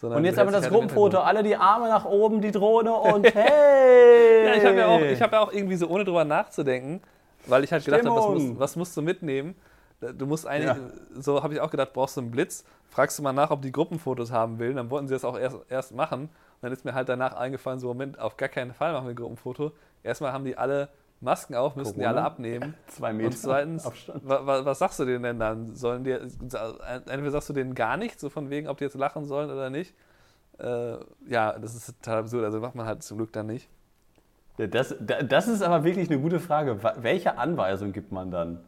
Sondern Und jetzt haben wir das halt Gruppenfoto, alle die Arme nach oben, die Drohne und hey! Ja, ich habe ja, auch- ich hab ja auch irgendwie so, ohne drüber nachzudenken, weil ich halt gedacht habe, was, Stimmung. musst- was musst du mitnehmen? Du musst eigentlich, Ja. so habe ich auch gedacht, brauchst du einen Blitz, fragst du mal nach, ob die Gruppenfotos haben will, dann wollten sie das auch erst, erst machen. Dann ist mir halt danach eingefallen, so Moment, auf gar keinen Fall machen wir ein Gruppenfoto. Erstmal haben die alle Masken auf, müssten die alle abnehmen. Zwei Meter Und zweitens, wa, wa, was sagst du denen denn dann? Sollen die, entweder sagst du denen gar nichts, so von wegen, ob die jetzt lachen sollen oder nicht. Äh, ja, das ist total absurd, also macht man halt zum Glück dann nicht. Ja, das, da- das ist aber wirklich eine gute Frage. Welche Anweisung gibt man dann?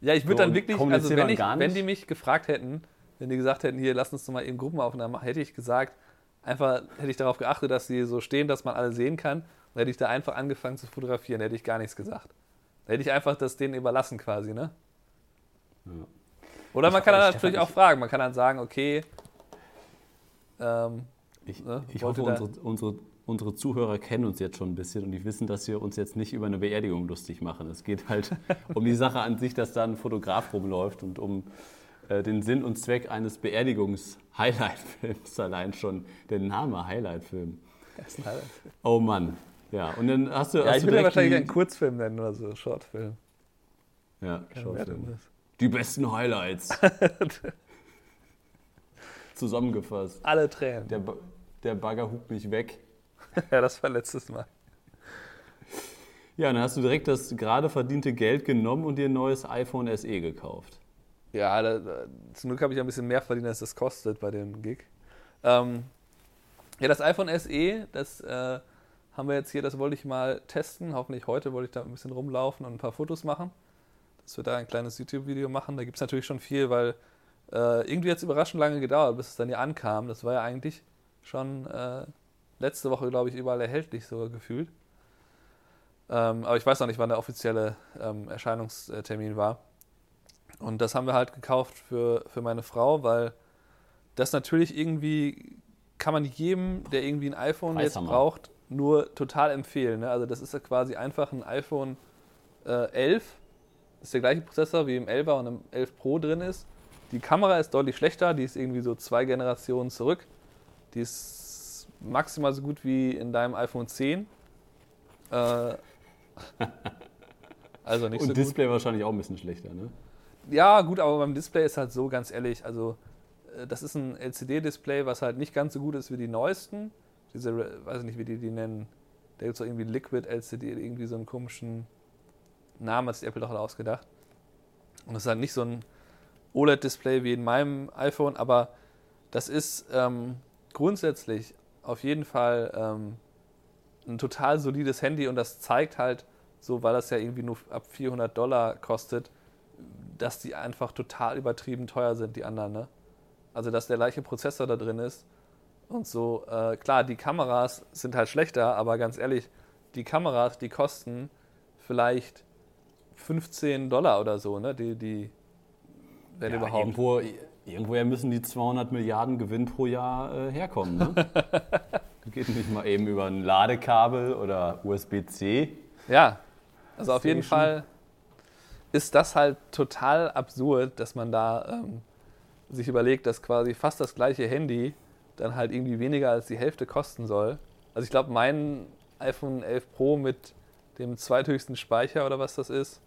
Ja, ich So, würde dann und wirklich, also wenn, dann ich, wenn die mich gefragt hätten, wenn die gesagt hätten, hier, lass uns doch mal eben Gruppenaufnahmen machen, hätte ich gesagt, einfach hätte ich darauf geachtet, dass sie so stehen, dass man alle sehen kann. Und hätte ich da einfach angefangen zu fotografieren, hätte ich gar nichts gesagt. Da hätte ich einfach das denen überlassen quasi, ne? Ja. Oder man Ich- kann dann Stefan, natürlich ich- auch fragen, man kann dann sagen, okay, ähm, Ich, Ne? ich hoffe, unsere, unsere, unsere Zuhörer kennen uns jetzt schon ein bisschen und die wissen, dass wir uns jetzt nicht über eine Beerdigung lustig machen. Es geht halt um die Sache an sich, dass da ein Fotograf rumläuft und um äh, den Sinn und Zweck eines Beerdigungs-Highlight-Films allein schon. Der Name Highlight-Film. halt- Oh Mann. Ja, und dann hast du. ja, hast ich würde ja wahrscheinlich einen Kurzfilm nennen oder so, Shortfilm. Ja, Keine Shortfilm. Die besten Highlights. Zusammengefasst. Alle Tränen. Der, Ba- der Bagger hupt mich weg. Ja, das war letztes Mal. Ja, dann hast du direkt das gerade verdiente Geld genommen und dir ein neues iPhone SE gekauft. Ja, da, da, zum Glück habe ich ein bisschen mehr verdient, als das kostet bei dem Gig. Ähm, ja, das iPhone SE, das äh, haben wir jetzt hier, das wollte ich mal testen. Hoffentlich heute wollte ich da ein bisschen rumlaufen und ein paar Fotos machen. Dass wir da ein kleines YouTube-Video machen. Da gibt es natürlich schon viel, weil äh, irgendwie hat es überraschend lange gedauert, bis es dann hier ankam. Das war ja eigentlich schon äh, letzte Woche, glaube ich, überall erhältlich, sogar gefühlt. Ähm, aber ich weiß noch nicht, wann der offizielle ähm, Erscheinungstermin war. Und das haben wir halt gekauft für, für meine Frau, weil das natürlich irgendwie kann man jedem, der irgendwie ein iPhone jetzt Preishammer. braucht, nur total empfehlen. Ne? Also das ist ja quasi einfach ein iPhone äh, 11. Das ist der gleiche Prozessor wie im 11er und im 11 Pro drin ist. Die Kamera ist deutlich schlechter, die ist irgendwie so zwei Generationen zurück. Die ist maximal so gut wie in deinem iPhone 10. Äh, also nicht und so gut. Display wahrscheinlich auch ein bisschen schlechter, ne? Ja, gut, aber beim Display ist halt so, ganz ehrlich, also äh, das ist ein LCD-Display, was halt nicht ganz so gut ist wie die neuesten. Diese, weiß ich nicht, wie die die nennen. Da gibt es irgendwie Liquid LCD, irgendwie so einen komischen Namen hat sich Apple doch ausgedacht. Und es ist halt nicht so ein OLED-Display wie in meinem iPhone, aber das ist ähm, grundsätzlich auf jeden Fall ähm, ein total solides Handy und das zeigt halt, so weil das ja irgendwie nur ab 400 Dollar kostet, dass die einfach total übertrieben teuer sind, die anderen. Ne? Also, dass der gleiche Prozessor da drin ist und so. Äh, klar, die Kameras sind halt schlechter, aber ganz ehrlich, die Kameras, die kosten vielleicht 15 Dollar oder so, ne? Die, die wenn Ja, überhaupt. Irgendwo, irgendwoher müssen die 200 Milliarden Gewinn pro Jahr äh, herkommen. Ne? Geht nicht mal eben über ein Ladekabel oder USB-C. Ja, also auf jeden. Fall ist das halt total absurd, dass man da ähm, sich überlegt, dass quasi fast das gleiche Handy dann halt irgendwie weniger als die Hälfte kosten soll. Also ich glaube, mein iPhone 11 Pro mit dem zweithöchsten Speicher oder was das ist,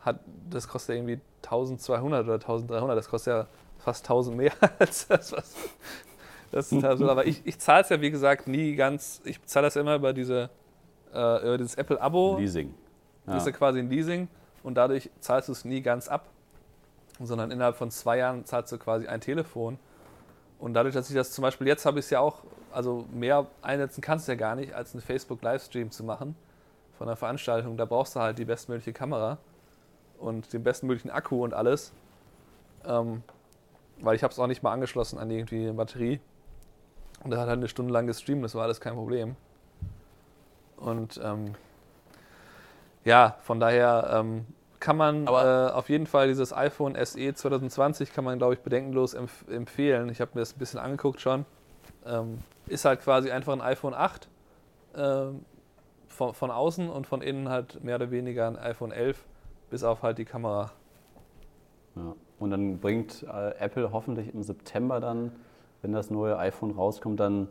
hat, das kostet ja irgendwie 1200 oder 1300. Das kostet ja fast 1000 mehr als das, was. Das ist total absurd. Aber ich, ich zahle es ja, wie gesagt, nie ganz. Ich zahle das immer über, diese, äh, über dieses Apple-Abo. Leasing. Du bist ja quasi ein Leasing und dadurch zahlst du es nie ganz ab, sondern innerhalb von zwei Jahren zahlst du quasi ein Telefon. Und dadurch, dass ich das zum Beispiel jetzt habe ich es ja auch, also mehr einsetzen kannst du ja gar nicht, als einen Facebook-Livestream zu machen von einer Veranstaltung. Da brauchst du halt die bestmögliche Kamera und den bestmöglichen Akku und alles. Ähm, weil ich habe es auch nicht mal angeschlossen an irgendwie eine Batterie. Und er hat halt eine Stunde lang gestreamt, das war alles kein Problem. Und ähm, ja, von daher ähm, kann man Aber- äh, auf jeden Fall dieses iPhone SE 2020 kann man, glaube ich, bedenkenlos empf empfehlen. Ich habe mir das ein bisschen angeguckt schon. Ähm, ist halt quasi einfach ein iPhone 8 ähm, von, von außen und von innen halt mehr oder weniger ein iPhone 11, bis auf halt die Kamera. Ja. Und dann bringt äh, Apple hoffentlich im September dann, wenn das neue iPhone rauskommt, dann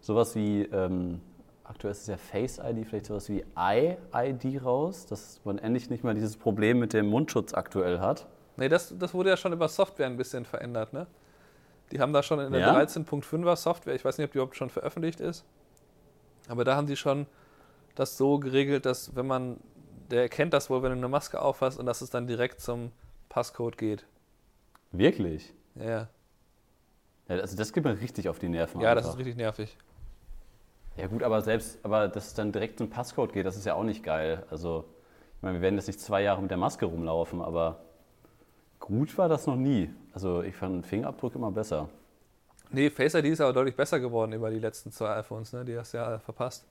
sowas wie, ähm, aktuell ist es ja Face ID, vielleicht sowas wie Eye-ID raus, dass man endlich nicht mal dieses Problem mit dem Mundschutz aktuell hat. Nee, das, das wurde ja schon über Software ein bisschen verändert, ne? Die haben da schon in der Ja? 13.5er Software, ich weiß nicht, ob die überhaupt schon veröffentlicht ist, aber da haben sie schon das so geregelt, dass wenn man, der erkennt das wohl, wenn du eine Maske aufhast und dass es dann direkt zum Passcode geht. Wirklich? Ja, ja. Also das geht mir richtig auf die Nerven. ja das einfach. ist richtig nervig. Ja gut, aber selbst, aber dass es dann direkt zum Passcode geht, das ist ja auch nicht geil. Also, ich meine, wir werden jetzt nicht zwei Jahre mit der Maske rumlaufen, aber gut war das noch nie. Also ich fand Fingerabdruck immer besser. Nee, Face ID ist aber deutlich besser geworden über die letzten zwei iPhones, ne? Die hast du ja verpasst.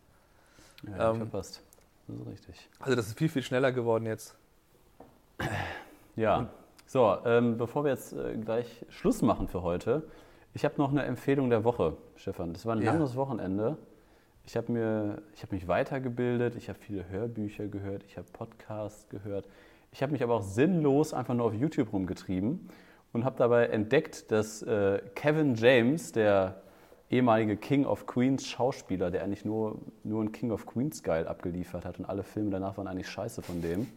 Ja, Ähm. verpasst. Das ist richtig. Also das ist viel, viel schneller geworden jetzt. Ja, so, ähm, bevor wir jetzt äh, gleich Schluss machen für heute, ich habe noch eine Empfehlung der Woche, Stefan. Das war ein Ja. langes Wochenende. Ich habe mir, mich weitergebildet, ich habe viele Hörbücher gehört, ich habe Podcasts gehört. Ich habe mich aber auch sinnlos einfach nur auf YouTube rumgetrieben und habe dabei entdeckt, dass äh, Kevin James, der ehemalige King of Queens Schauspieler, der eigentlich nur, nur ein King of Queens geil abgeliefert hat und alle Filme danach waren eigentlich scheiße von dem.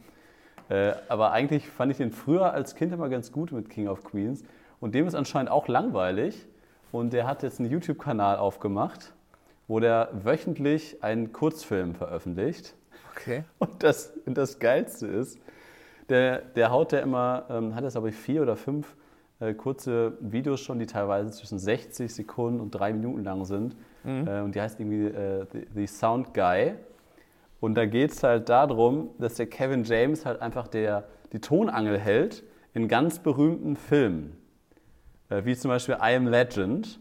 Äh, aber eigentlich fand ich den früher als Kind immer ganz gut mit King of Queens. Und dem ist anscheinend auch langweilig. Und der hat jetzt einen YouTube-Kanal aufgemacht, wo der wöchentlich einen Kurzfilm veröffentlicht. Okay. Und das, das Geilste ist, der, der haut der immer, ähm, hat jetzt aber vier oder fünf äh, kurze Videos schon, die teilweise zwischen 60 Sekunden und drei Minuten lang sind. Äh, und die heißt irgendwie äh, The, The Sound Guy. Und da geht es halt darum, dass der Kevin James halt einfach der, die Tonangel hält in ganz berühmten Filmen. Äh, wie zum Beispiel I Am Legend.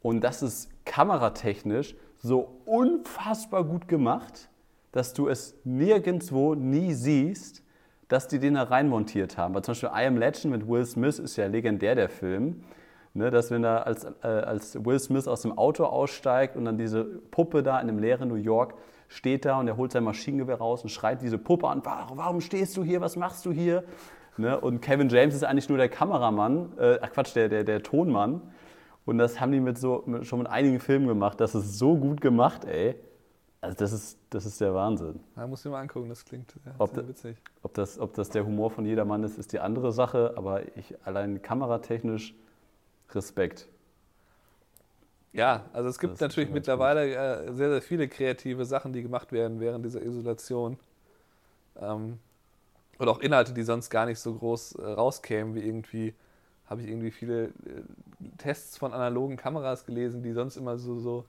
Und das ist kameratechnisch so unfassbar gut gemacht, dass du es nirgendwo nie siehst, dass die den da reinmontiert haben. Weil zum Beispiel I Am Legend mit Will Smith ist ja legendär, der Film. Ne, dass wenn da als, äh, als Will Smith aus dem Auto aussteigt und dann diese Puppe da in dem leeren New York steht da und er holt sein Maschinengewehr raus und schreit diese Puppe an, warum, warum stehst du hier, was machst du hier? Ne, und Kevin James ist eigentlich nur der Kameramann, äh, Quatsch, der, der, der Tonmann. Und das haben die mit so, mit, schon mit einigen Filmen gemacht. Das ist so gut gemacht, ey. Also das ist, das ist der Wahnsinn. Da musst du dir mal angucken, das klingt ja, Ob sehr da- witzig. Ob das, ob das der Humor von jedermann ist, ist die andere Sache. Aber ich allein kameratechnisch Respekt. Ja, also es gibt Das natürlich mittlerweile äh, sehr, sehr viele kreative Sachen, die gemacht werden während dieser Isolation. Ähm, Oder auch Inhalte, die sonst gar nicht so groß äh, rauskämen, wie irgendwie, habe ich irgendwie viele äh, Tests von analogen Kameras gelesen, die sonst immer so, so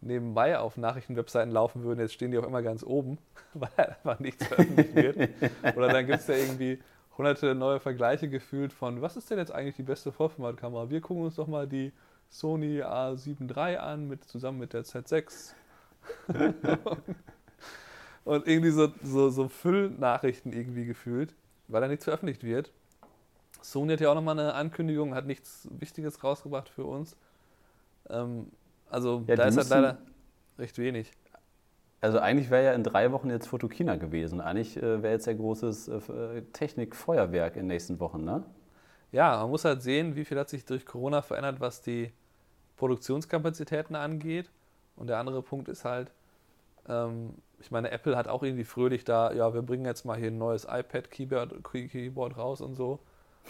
nebenbei auf Nachrichtenwebseiten laufen würden. Jetzt stehen die auch immer ganz oben, weil einfach nichts veröffentlicht wird. Oder dann gibt es ja irgendwie hunderte neue Vergleiche gefühlt von, was ist denn jetzt eigentlich die beste Vollformatkamera? Wir gucken uns doch mal die Sony A7 III an, mit, zusammen mit der Z6. und irgendwie so, so, so Füllnachrichten irgendwie gefühlt, weil da nichts veröffentlicht wird. Sony hat ja auch nochmal eine Ankündigung, hat nichts Wichtiges rausgebracht für uns. Ähm, also Ja, da ist halt leider recht wenig. Also eigentlich wäre ja in drei Wochen jetzt Fotokina gewesen. Eigentlich äh, wäre jetzt ja großes äh, Technikfeuerwerk in den nächsten Wochen, ne? Ja, man muss halt sehen, wie viel hat sich durch Corona verändert, was die Produktionskapazitäten angeht. Und der andere Punkt ist halt, ähm, ich meine, Apple hat auch irgendwie fröhlich da, ja, wir bringen jetzt mal hier ein neues iPad-Keyboard Keyboard raus und so.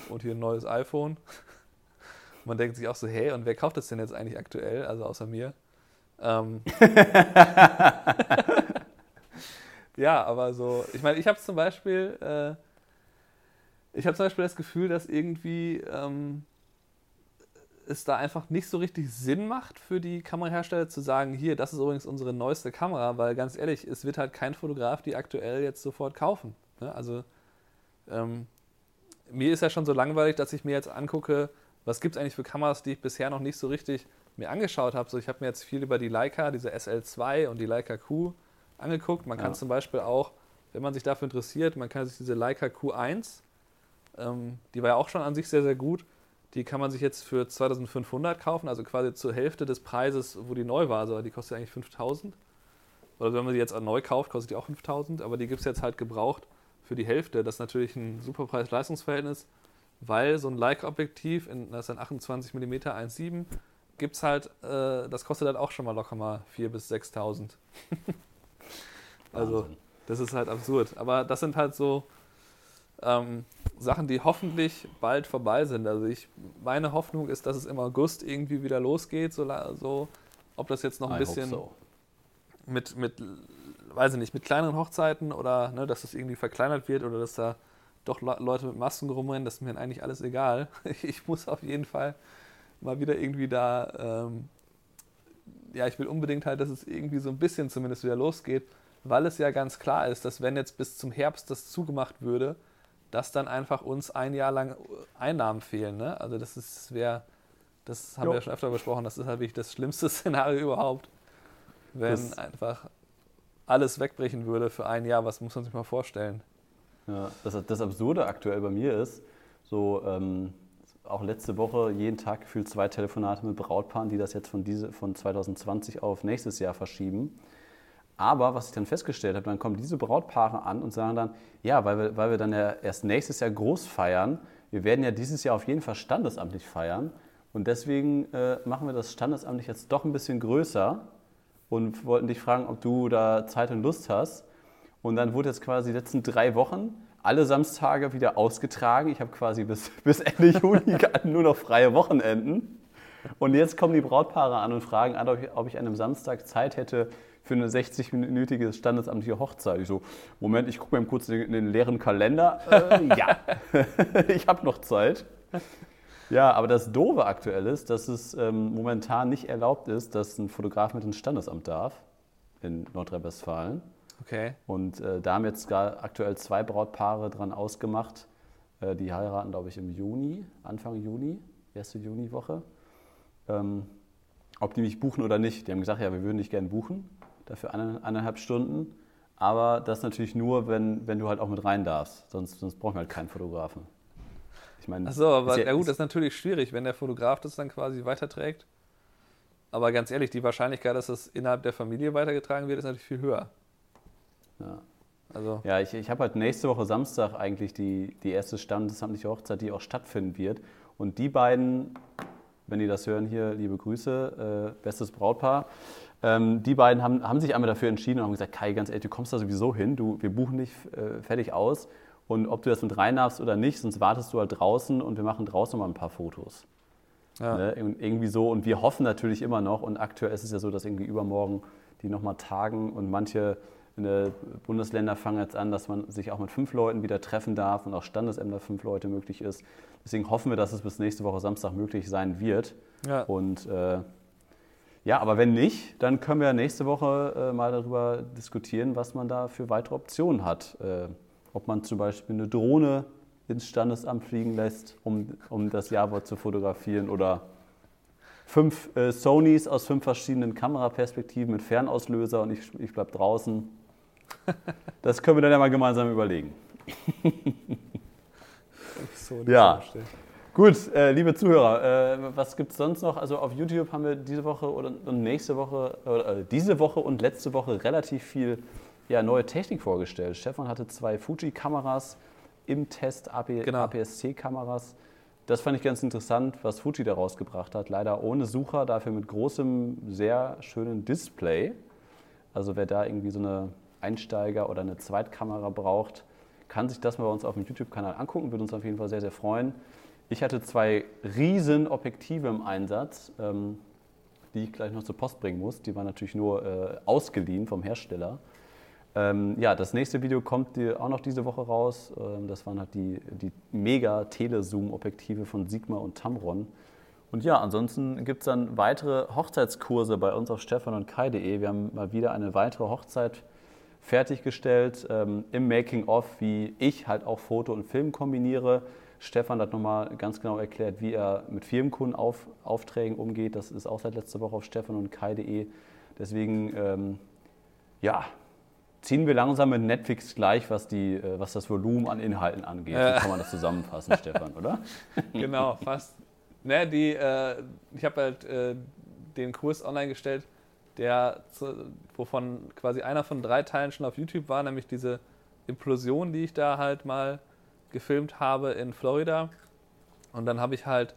Und hier ein neues iPhone. Man denkt sich auch so, hey, und wer kauft das denn jetzt eigentlich aktuell? Also außer mir. Ähm, ja, aber so, ich meine, ich habe zum Beispiel, äh, ich habe zum Beispiel das Gefühl, dass irgendwie ähm, es da einfach nicht so richtig Sinn macht für die Kamerahersteller zu sagen, hier, das ist übrigens unsere neueste Kamera, weil ganz ehrlich, es wird halt kein Fotograf die aktuell jetzt sofort kaufen. Ne? Also ähm, mir ist ja schon so langweilig, dass ich mir jetzt angucke, was gibt es eigentlich für Kameras, die ich bisher noch nicht so richtig mir angeschaut habe. So, ich habe mir jetzt viel über die Leica, diese SL2 und die Leica Q angeguckt. Man kann Ja. zum Beispiel auch, wenn man sich dafür interessiert, man kann sich diese Leica Q1, ähm, die war ja auch schon an sich sehr, sehr gut, die kann man sich jetzt für 2500 kaufen, also quasi zur Hälfte des Preises, wo die neu war. Also die kostet eigentlich 5000. Oder wenn man sie jetzt neu kauft, kostet die auch 5000, aber die gibt es jetzt halt gebraucht für die Hälfte. Das ist natürlich ein super Preis-Leistungs-Verhältnis, weil so ein Leica-Objektiv, in- das ist ein 28 mm 1.7, gibt es halt, äh, das kostet halt auch schon mal locker mal 4.000 bis 6.000. also das ist halt absurd. Aber das sind halt so ähm, Sachen, die hoffentlich bald vorbei sind. Also ich, meine Hoffnung ist, dass es im August irgendwie wieder losgeht. So, so ob das jetzt noch ein I bisschen so. mit, mit, weiß ich nicht, mit kleineren Hochzeiten oder ne, dass das irgendwie verkleinert wird oder dass da doch Le Leute mit Masken rumrennen, das ist mir eigentlich alles egal. Ich muss auf jeden Fall mal wieder irgendwie da, ähm, ja, ich will unbedingt halt, dass es irgendwie so ein bisschen zumindest wieder losgeht, weil es ja ganz klar ist, dass wenn jetzt bis zum Herbst das zugemacht würde, dass dann einfach uns ein Jahr lang Einnahmen fehlen. Ne? Also das ist, wäre, das haben Jo. wir ja schon öfter besprochen, das ist halt wirklich das schlimmste Szenario überhaupt, wenn Das- einfach alles wegbrechen würde für ein Jahr. Was muss man sich mal vorstellen? Ja, das, das Absurde aktuell bei mir ist, so ähm, auch letzte Woche jeden Tag gefühlt zwei Telefonate mit Brautpaaren, die das jetzt von, diese, von 2020 auf nächstes Jahr verschieben. Aber was ich dann festgestellt habe, dann kommen diese Brautpaare an und sagen dann, ja, weil wir, weil wir dann ja erst nächstes Jahr groß feiern, wir werden ja dieses Jahr auf jeden Fall standesamtlich feiern und deswegen äh, machen wir das standesamtlich jetzt doch ein bisschen größer und wollten dich fragen, ob du da Zeit und Lust hast. Und dann wurde jetzt quasi die letzten drei Wochen alle Samstage wieder ausgetragen. Ich habe quasi bis, bis Ende Juni nur noch freie Wochenenden. Und jetzt kommen die Brautpaare an und fragen an, ob ich, ob ich an einem Samstag Zeit hätte für eine 60-minütige standesamtliche Hochzeit. Ich so, Moment, ich gucke mir kurz in den, den leeren Kalender. Äh, ja, ich habe noch Zeit. Ja, aber das Doofe aktuell ist, dass es ähm, momentan nicht erlaubt ist, dass ein Fotograf mit ins Standesamt darf in Nordrhein-Westfalen. Okay. Und äh, da haben jetzt aktuell zwei Brautpaare dran ausgemacht. Äh, die heiraten, glaube ich, im Juni, Anfang Juni, erste Juniwoche. Ähm, ob die mich buchen oder nicht. Die haben gesagt, ja, wir würden dich gerne buchen, dafür eine- eineinhalb Stunden. Aber das natürlich nur, wenn, wenn du halt auch mit rein darfst. Sonst, sonst brauchen wir halt keinen Fotografen. Ich meine, Achso, aber ist ja, gut, das ist natürlich schwierig, wenn der Fotograf das dann quasi weiterträgt. Aber ganz ehrlich, die Wahrscheinlichkeit, dass das innerhalb der Familie weitergetragen wird, ist natürlich viel höher. ja. Also, Ja, ich, ich habe halt nächste Woche Samstag eigentlich die, die erste standesamtliche Hochzeit, die auch stattfinden wird. Und die beiden, wenn die das hören hier, liebe Grüße, äh, bestes Brautpaar. Ähm, die beiden haben, haben sich einmal dafür entschieden und haben gesagt, Kai, ganz ehrlich, du kommst da sowieso hin, du, wir buchen dich äh, fertig aus. Und ob du das mit rein darfst oder nicht, sonst wartest du halt draußen und wir machen draußen mal ein paar Fotos. ja. Ne? Irgendwie so. Und wir hoffen natürlich immer noch, und aktuell ist es ja so, dass irgendwie übermorgen die nochmal tagen und manche Bundesländer fangen jetzt an, dass man sich auch mit fünf Leuten wieder treffen darf und auch Standesämter fünf Leute möglich ist. Deswegen hoffen wir, dass es bis nächste Woche Samstag möglich sein wird. Ja. Und äh, ja, aber wenn nicht, dann können wir nächste Woche äh, mal darüber diskutieren, was man da für weitere Optionen hat. Äh, ob man zum Beispiel eine Drohne ins Standesamt fliegen lässt, um, um das Jawort zu fotografieren oder fünf äh, Sonys aus fünf verschiedenen Kameraperspektiven mit Fernauslöser und ich, ich bleibe draußen. Das können wir dann ja mal gemeinsam überlegen. so, ja. Gut, äh, liebe Zuhörer, äh, was gibt es sonst noch? Also auf YouTube haben wir diese Woche oder und nächste Woche, äh, diese Woche und letzte Woche relativ viel ja, neue Technik vorgestellt. Stefan hatte zwei Fuji-Kameras im Test, AP, genau. APS-C-Kameras. Das fand ich ganz interessant, was Fuji da rausgebracht hat. Leider ohne Sucher, dafür mit großem, sehr schönen Display. Also wer da irgendwie so eine Einsteiger- oder eine Zweitkamera braucht, kann sich das mal bei uns auf dem YouTube-Kanal angucken. Würde uns auf jeden Fall sehr, sehr freuen. Ich hatte zwei riesen Objektive im Einsatz, ähm, die ich gleich noch zur Post bringen muss. Die waren natürlich nur äh, ausgeliehen vom Hersteller. Ähm, ja, das nächste Video kommt auch noch diese Woche raus. Ähm, das waren halt die, die mega Telezoom-Objektive von Sigma und Tamron. Und ja, ansonsten gibt es dann weitere Hochzeitskurse bei uns auf stefan und kai.de. Wir haben mal wieder eine weitere Hochzeit fertiggestellt ähm, im Making-of, wie ich halt auch Foto und Film kombiniere. Stefan hat nochmal ganz genau erklärt, wie er mit Firmenkundenaufträgen umgeht. Das ist auch seit letzter Woche auf stefan und kai.de. Deswegen, ähm, ja, ziehen wir langsam mit Netflix gleich, was, die, äh, was das Volumen an Inhalten angeht. Wie kann man das zusammenfassen, Stefan, oder? Genau, fast. Ne, die, äh, ich habe halt äh, den Kurs online gestellt, der, wovon quasi einer von drei Teilen schon auf YouTube war, nämlich diese Implosion, die ich da halt mal gefilmt habe in Florida. Und dann habe ich halt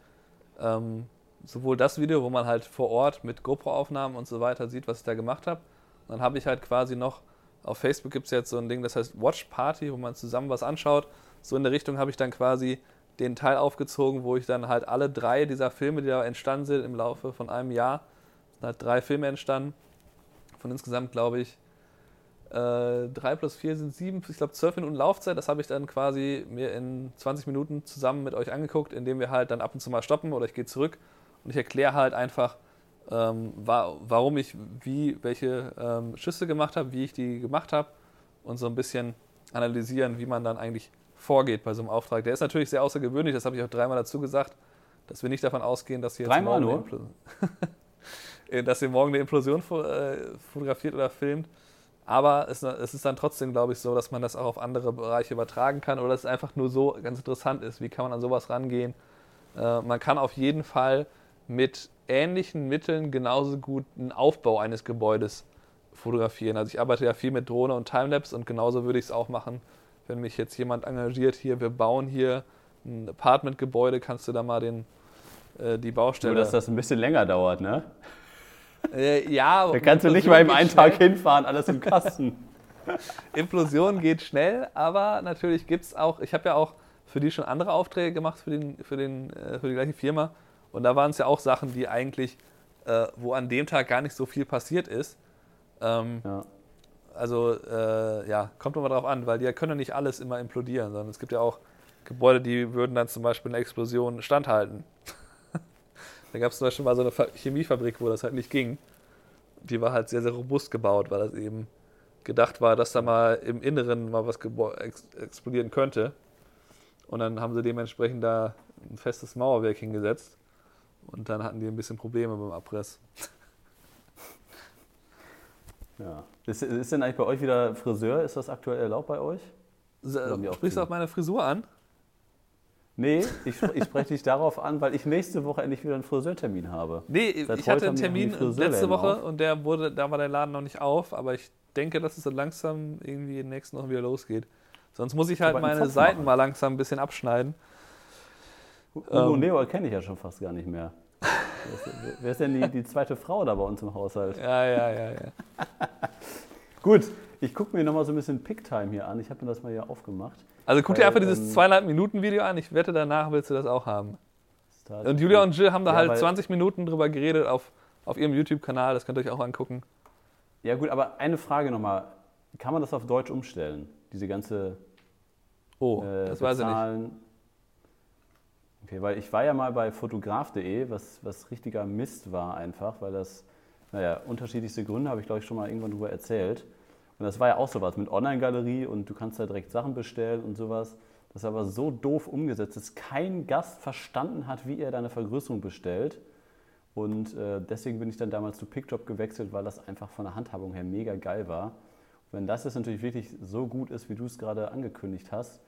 ähm, sowohl das Video, wo man halt vor Ort mit GoPro-Aufnahmen und so weiter sieht, was ich da gemacht habe. Dann habe ich halt quasi noch, auf Facebook gibt es jetzt so ein Ding, das heißt Watch Party, wo man zusammen was anschaut. So in der Richtung habe ich dann quasi den Teil aufgezogen, wo ich dann halt alle drei dieser Filme, die da entstanden sind im Laufe von einem Jahr, sind halt drei Filme entstanden. Von insgesamt, glaube ich, äh, 3 plus 4 sind 7, ich glaube 12 Minuten Laufzeit. Das habe ich dann quasi mir in 20 Minuten zusammen mit euch angeguckt, indem wir halt dann ab und zu mal stoppen oder ich gehe zurück und ich erkläre halt einfach, ähm, war, warum ich wie welche ähm, Schüsse gemacht habe, wie ich die gemacht habe und so ein bisschen analysieren, wie man dann eigentlich vorgeht bei so einem Auftrag. Der ist natürlich sehr außergewöhnlich, das habe ich auch dreimal dazu gesagt, dass wir nicht davon ausgehen, dass dreimal morgen, nur? dass ihr morgen eine Implosion äh, fotografiert oder filmt. Aber es, es, ist dann trotzdem, glaube ich, so, dass man das auch auf andere Bereiche übertragen kann oder dass es einfach nur so ganz interessant ist. Wie kann man an sowas rangehen? Äh, man kann auf jeden Fall mit ähnlichen Mitteln genauso gut einen Aufbau eines Gebäudes fotografieren. Also ich arbeite ja viel mit Drohne und Timelapse und genauso würde ich es auch machen, wenn mich jetzt jemand engagiert, hier, wir bauen hier ein Apartmentgebäude, kannst du da mal den, äh, die Baustelle... Nur, dass das ein bisschen länger dauert, ne? Äh, ja, da kannst du nicht mal im einen Tag hinfahren, alles im Kasten. Implosion geht schnell, aber natürlich gibt es auch, ich habe ja auch für die schon andere Aufträge gemacht für, den, für, den, äh, für die gleiche Firma. Und da waren es ja auch Sachen, die eigentlich, äh, wo an dem Tag gar nicht so viel passiert ist. Ähm, ja. Also, äh, ja, kommt immer drauf an, weil die können ja nicht alles immer implodieren, sondern es gibt ja auch Gebäude, die würden dann zum Beispiel eine Explosion standhalten. Da gab es zum Beispiel mal so eine Chemiefabrik, wo das halt nicht ging. Die war halt sehr, sehr robust gebaut, weil das eben gedacht war, dass da mal im Inneren mal was ex explodieren könnte. Und dann haben sie dementsprechend da ein festes Mauerwerk hingesetzt. Und dann hatten die ein bisschen Probleme beim Abriss. Ja. Ist, ist denn eigentlich bei euch wieder Friseur? Ist das aktuell erlaubt bei euch? Sprichst du auf meine Frisur an? Nee, ich, ich spreche dich darauf an, weil ich nächste Woche endlich wieder einen Friseurtermin habe. Nee, Seit ich hatte einen Termin letzte Woche auf. und der wurde, da war der Laden noch nicht auf, aber ich denke, dass es so langsam irgendwie in nächsten Wochen wieder losgeht. Sonst muss ich halt meine Seiten machen. mal langsam ein bisschen abschneiden. Udo ähm, Neo kenne ich ja schon fast gar nicht mehr. Wer ist denn die, die zweite Frau da bei uns im Haushalt? Ja, ja, ja, ja. Gut, ich gucke mir nochmal so ein bisschen Picktime hier an. Ich habe mir das mal hier aufgemacht. Also guck dir einfach dieses ähm, zweieinhalb Minuten Video an. Ich wette, danach willst du das auch haben. Und Julia und Jill haben da ja, halt 20 Minuten drüber geredet auf, auf ihrem YouTube-Kanal. Das könnt ihr euch auch angucken. Ja gut, aber eine Frage nochmal. kann man das auf Deutsch umstellen? Diese ganze Oh, äh, das weiß ich nicht. Okay, weil ich war ja mal bei fotograf.de, was, was richtiger Mist war einfach, weil das, naja, unterschiedlichste Gründe habe ich glaube ich schon mal irgendwann drüber erzählt. Und das war ja auch sowas mit Online-Galerie und du kannst da direkt Sachen bestellen und sowas. Das ist aber so doof umgesetzt, dass kein Gast verstanden hat, wie er deine Vergrößerung bestellt. Und äh, deswegen bin ich dann damals zu PickDrop gewechselt, weil das einfach von der Handhabung her mega geil war. Wenn das jetzt natürlich wirklich so gut ist, wie du es gerade angekündigt hast,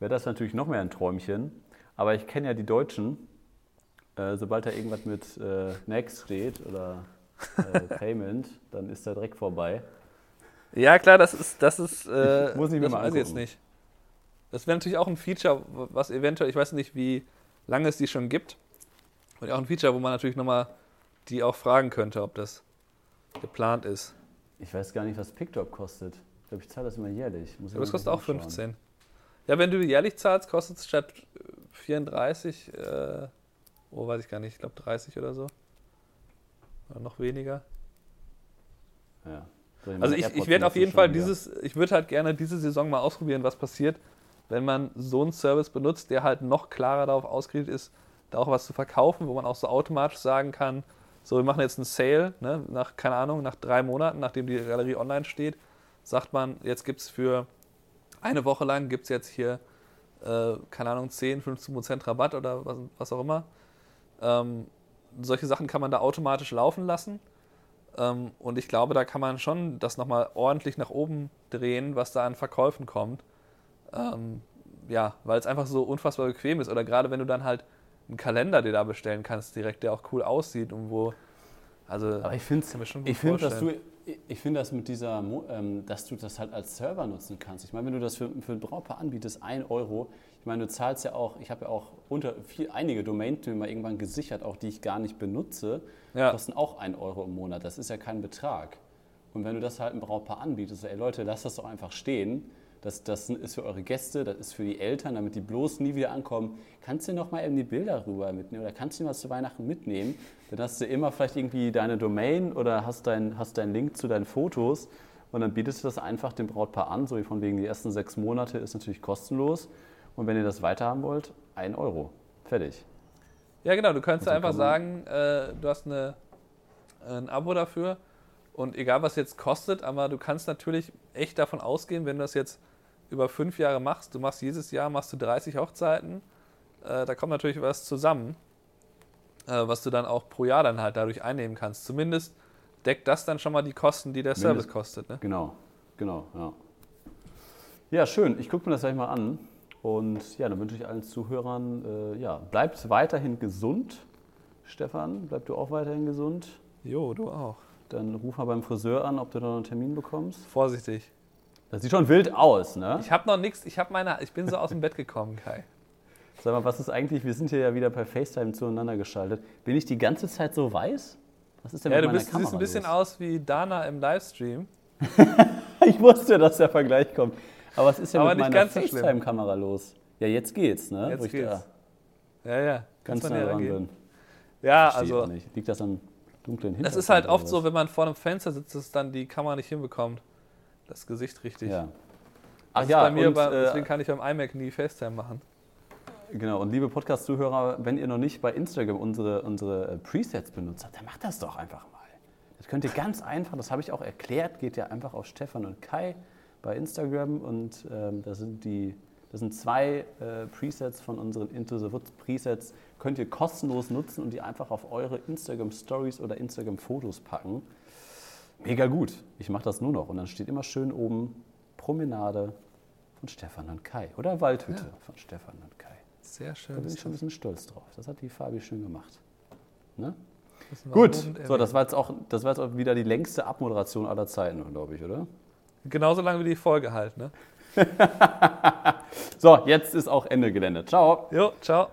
wäre das natürlich noch mehr ein Träumchen. Aber ich kenne ja die Deutschen. Äh, sobald da irgendwas mit äh, Next steht oder äh, Payment, dann ist da direkt vorbei. Ja, klar, das ist, das ist, äh, Ich muss ich mir das mal weiß ich jetzt nicht. Das wäre natürlich auch ein Feature, was eventuell, ich weiß nicht, wie lange es die schon gibt, und auch ein Feature, wo man natürlich nochmal die auch fragen könnte, ob das geplant ist. Ich weiß gar nicht, was PickDrop kostet. Ich glaube, ich zahle das immer jährlich. Muss ich Aber es mal kostet auch nachschauen. 15. Ja, wenn du jährlich zahlst, kostet es statt äh, 34, äh, oh, weiß ich gar nicht, ich glaube 30 oder so. Oder noch weniger. Ja. Also ich, ich werde auf jeden Fall dieses, ich würde halt gerne diese Saison mal ausprobieren, was passiert, wenn man so einen Service benutzt, der halt noch klarer darauf ausgerichtet ist, da auch was zu verkaufen, wo man auch so automatisch sagen kann, so wir machen jetzt einen Sale, ne, nach, keine Ahnung, nach drei Monaten, nachdem die Galerie online steht, sagt man, jetzt gibt es für eine Woche lang, gibt es jetzt hier, äh, keine Ahnung, 10, 15 Prozent Rabatt oder was, was auch immer. Ähm, solche Sachen kann man da automatisch laufen lassen. Ähm, und ich glaube, da kann man schon das nochmal ordentlich nach oben drehen, was da an Verkäufen kommt. Ähm, ja, weil es einfach so unfassbar bequem ist. Oder gerade wenn du dann halt einen Kalender dir da bestellen kannst, direkt, der auch cool aussieht und wo. Also, Aber ich finde ich finde, dass du. Ich- finde das mit dieser, ähm, dass du das halt als Server nutzen kannst. Ich meine, wenn du das für, für ein Brautpaar anbietest, 1 Euro, ich meine, du zahlst ja auch, ich habe ja auch unter viel, einige Domain-Namen irgendwann gesichert, auch die ich gar nicht benutze, Ja. kosten auch 1 Euro im Monat. Das ist ja kein Betrag. Und wenn du das halt ein Brautpaar anbietest, ey Leute, lasst das doch einfach stehen. Das, das ist für eure Gäste, das ist für die Eltern, damit die bloß nie wieder ankommen. Kannst du noch mal eben die Bilder rüber mitnehmen oder kannst du was zu Weihnachten mitnehmen? Dann hast du immer vielleicht irgendwie deine Domain oder hast deinen hast deinen Link zu deinen Fotos und dann bietest du das einfach dem Brautpaar an, so wie von wegen die ersten sechs Monate ist natürlich kostenlos. Und wenn ihr das weiterhaben wollt, ein Euro. Fertig. Ja, genau, du kannst Also einfach kann sagen, äh, du hast eine, ein Abo dafür und egal was jetzt kostet, aber du kannst natürlich echt davon ausgehen, wenn du das jetzt über fünf Jahre machst, du machst jedes Jahr machst du 30 Hochzeiten, äh, da kommt natürlich was zusammen, äh, was du dann auch pro Jahr dann halt dadurch einnehmen kannst. Zumindest deckt das dann schon mal die Kosten, die der Service Mindest- kostet. Ne? Genau, genau, ja. Ja, schön. Ich gucke mir das gleich mal an. Und ja, dann wünsche ich allen Zuhörern, äh, ja, bleibt weiterhin gesund. Stefan, bleib du auch weiterhin gesund. Jo, du auch. Dann ruf mal beim Friseur an, ob du da noch einen Termin bekommst. Vorsichtig. Das sieht schon wild aus, ne? Ich habe noch nichts, ich habe meine, ich bin so aus dem Bett gekommen, Kai. Sag mal, was ist eigentlich, wir sind hier ja wieder per FaceTime zueinander geschaltet. Bin ich die ganze Zeit so weiß? Was ist denn Ja, mit du bist, Kamera siehst ein bisschen los? aus wie Dana im Livestream. Ich wusste, dass der Vergleich kommt. Aber was ist denn Aber mit meiner. FaceTime-Kamera los? Ja, jetzt geht's, ne? Jetzt Wo geht's. Ja, ja. ganz Kannst nah dran bin. Ja, also. Liegt das am dunklen Hintergrund? es ist halt oft so, wenn man vor einem Fenster sitzt, dass dann die Kamera nicht hinbekommt. Das Gesicht richtig. Ja. Ach ja, bei mir, und, bei, äh, deswegen kann ich beim iMac nie FaceTime machen. Genau, und liebe Podcast-Zuhörer, wenn ihr noch nicht bei Instagram unsere, unsere äh, Presets benutzt habt, dann macht das doch einfach mal. Das könnt ihr ganz einfach, das habe ich auch erklärt, geht ja einfach auf Stefan und Kai bei Instagram und ähm, das sind die, das sind zwei äh, Presets von unseren Into the Woods Presets, könnt ihr kostenlos nutzen und die einfach auf eure Instagram Stories oder Instagram Fotos packen. Mega gut. Ich mache das nur noch und dann steht immer schön oben Promenade von Stefan und Kai oder Waldhütte von Stefan und Kai. Sehr Da schön. bin ist ich schon ein bisschen stolz drauf. Das hat die Fabi schön gemacht. Ne? Gut, so, das war, jetzt auch, das war jetzt auch wieder die längste Abmoderation aller Zeiten, glaube ich, oder? Genauso lange wie die Folge halt, ne? So, jetzt ist auch Ende Gelände. Ciao. Jo, ciao.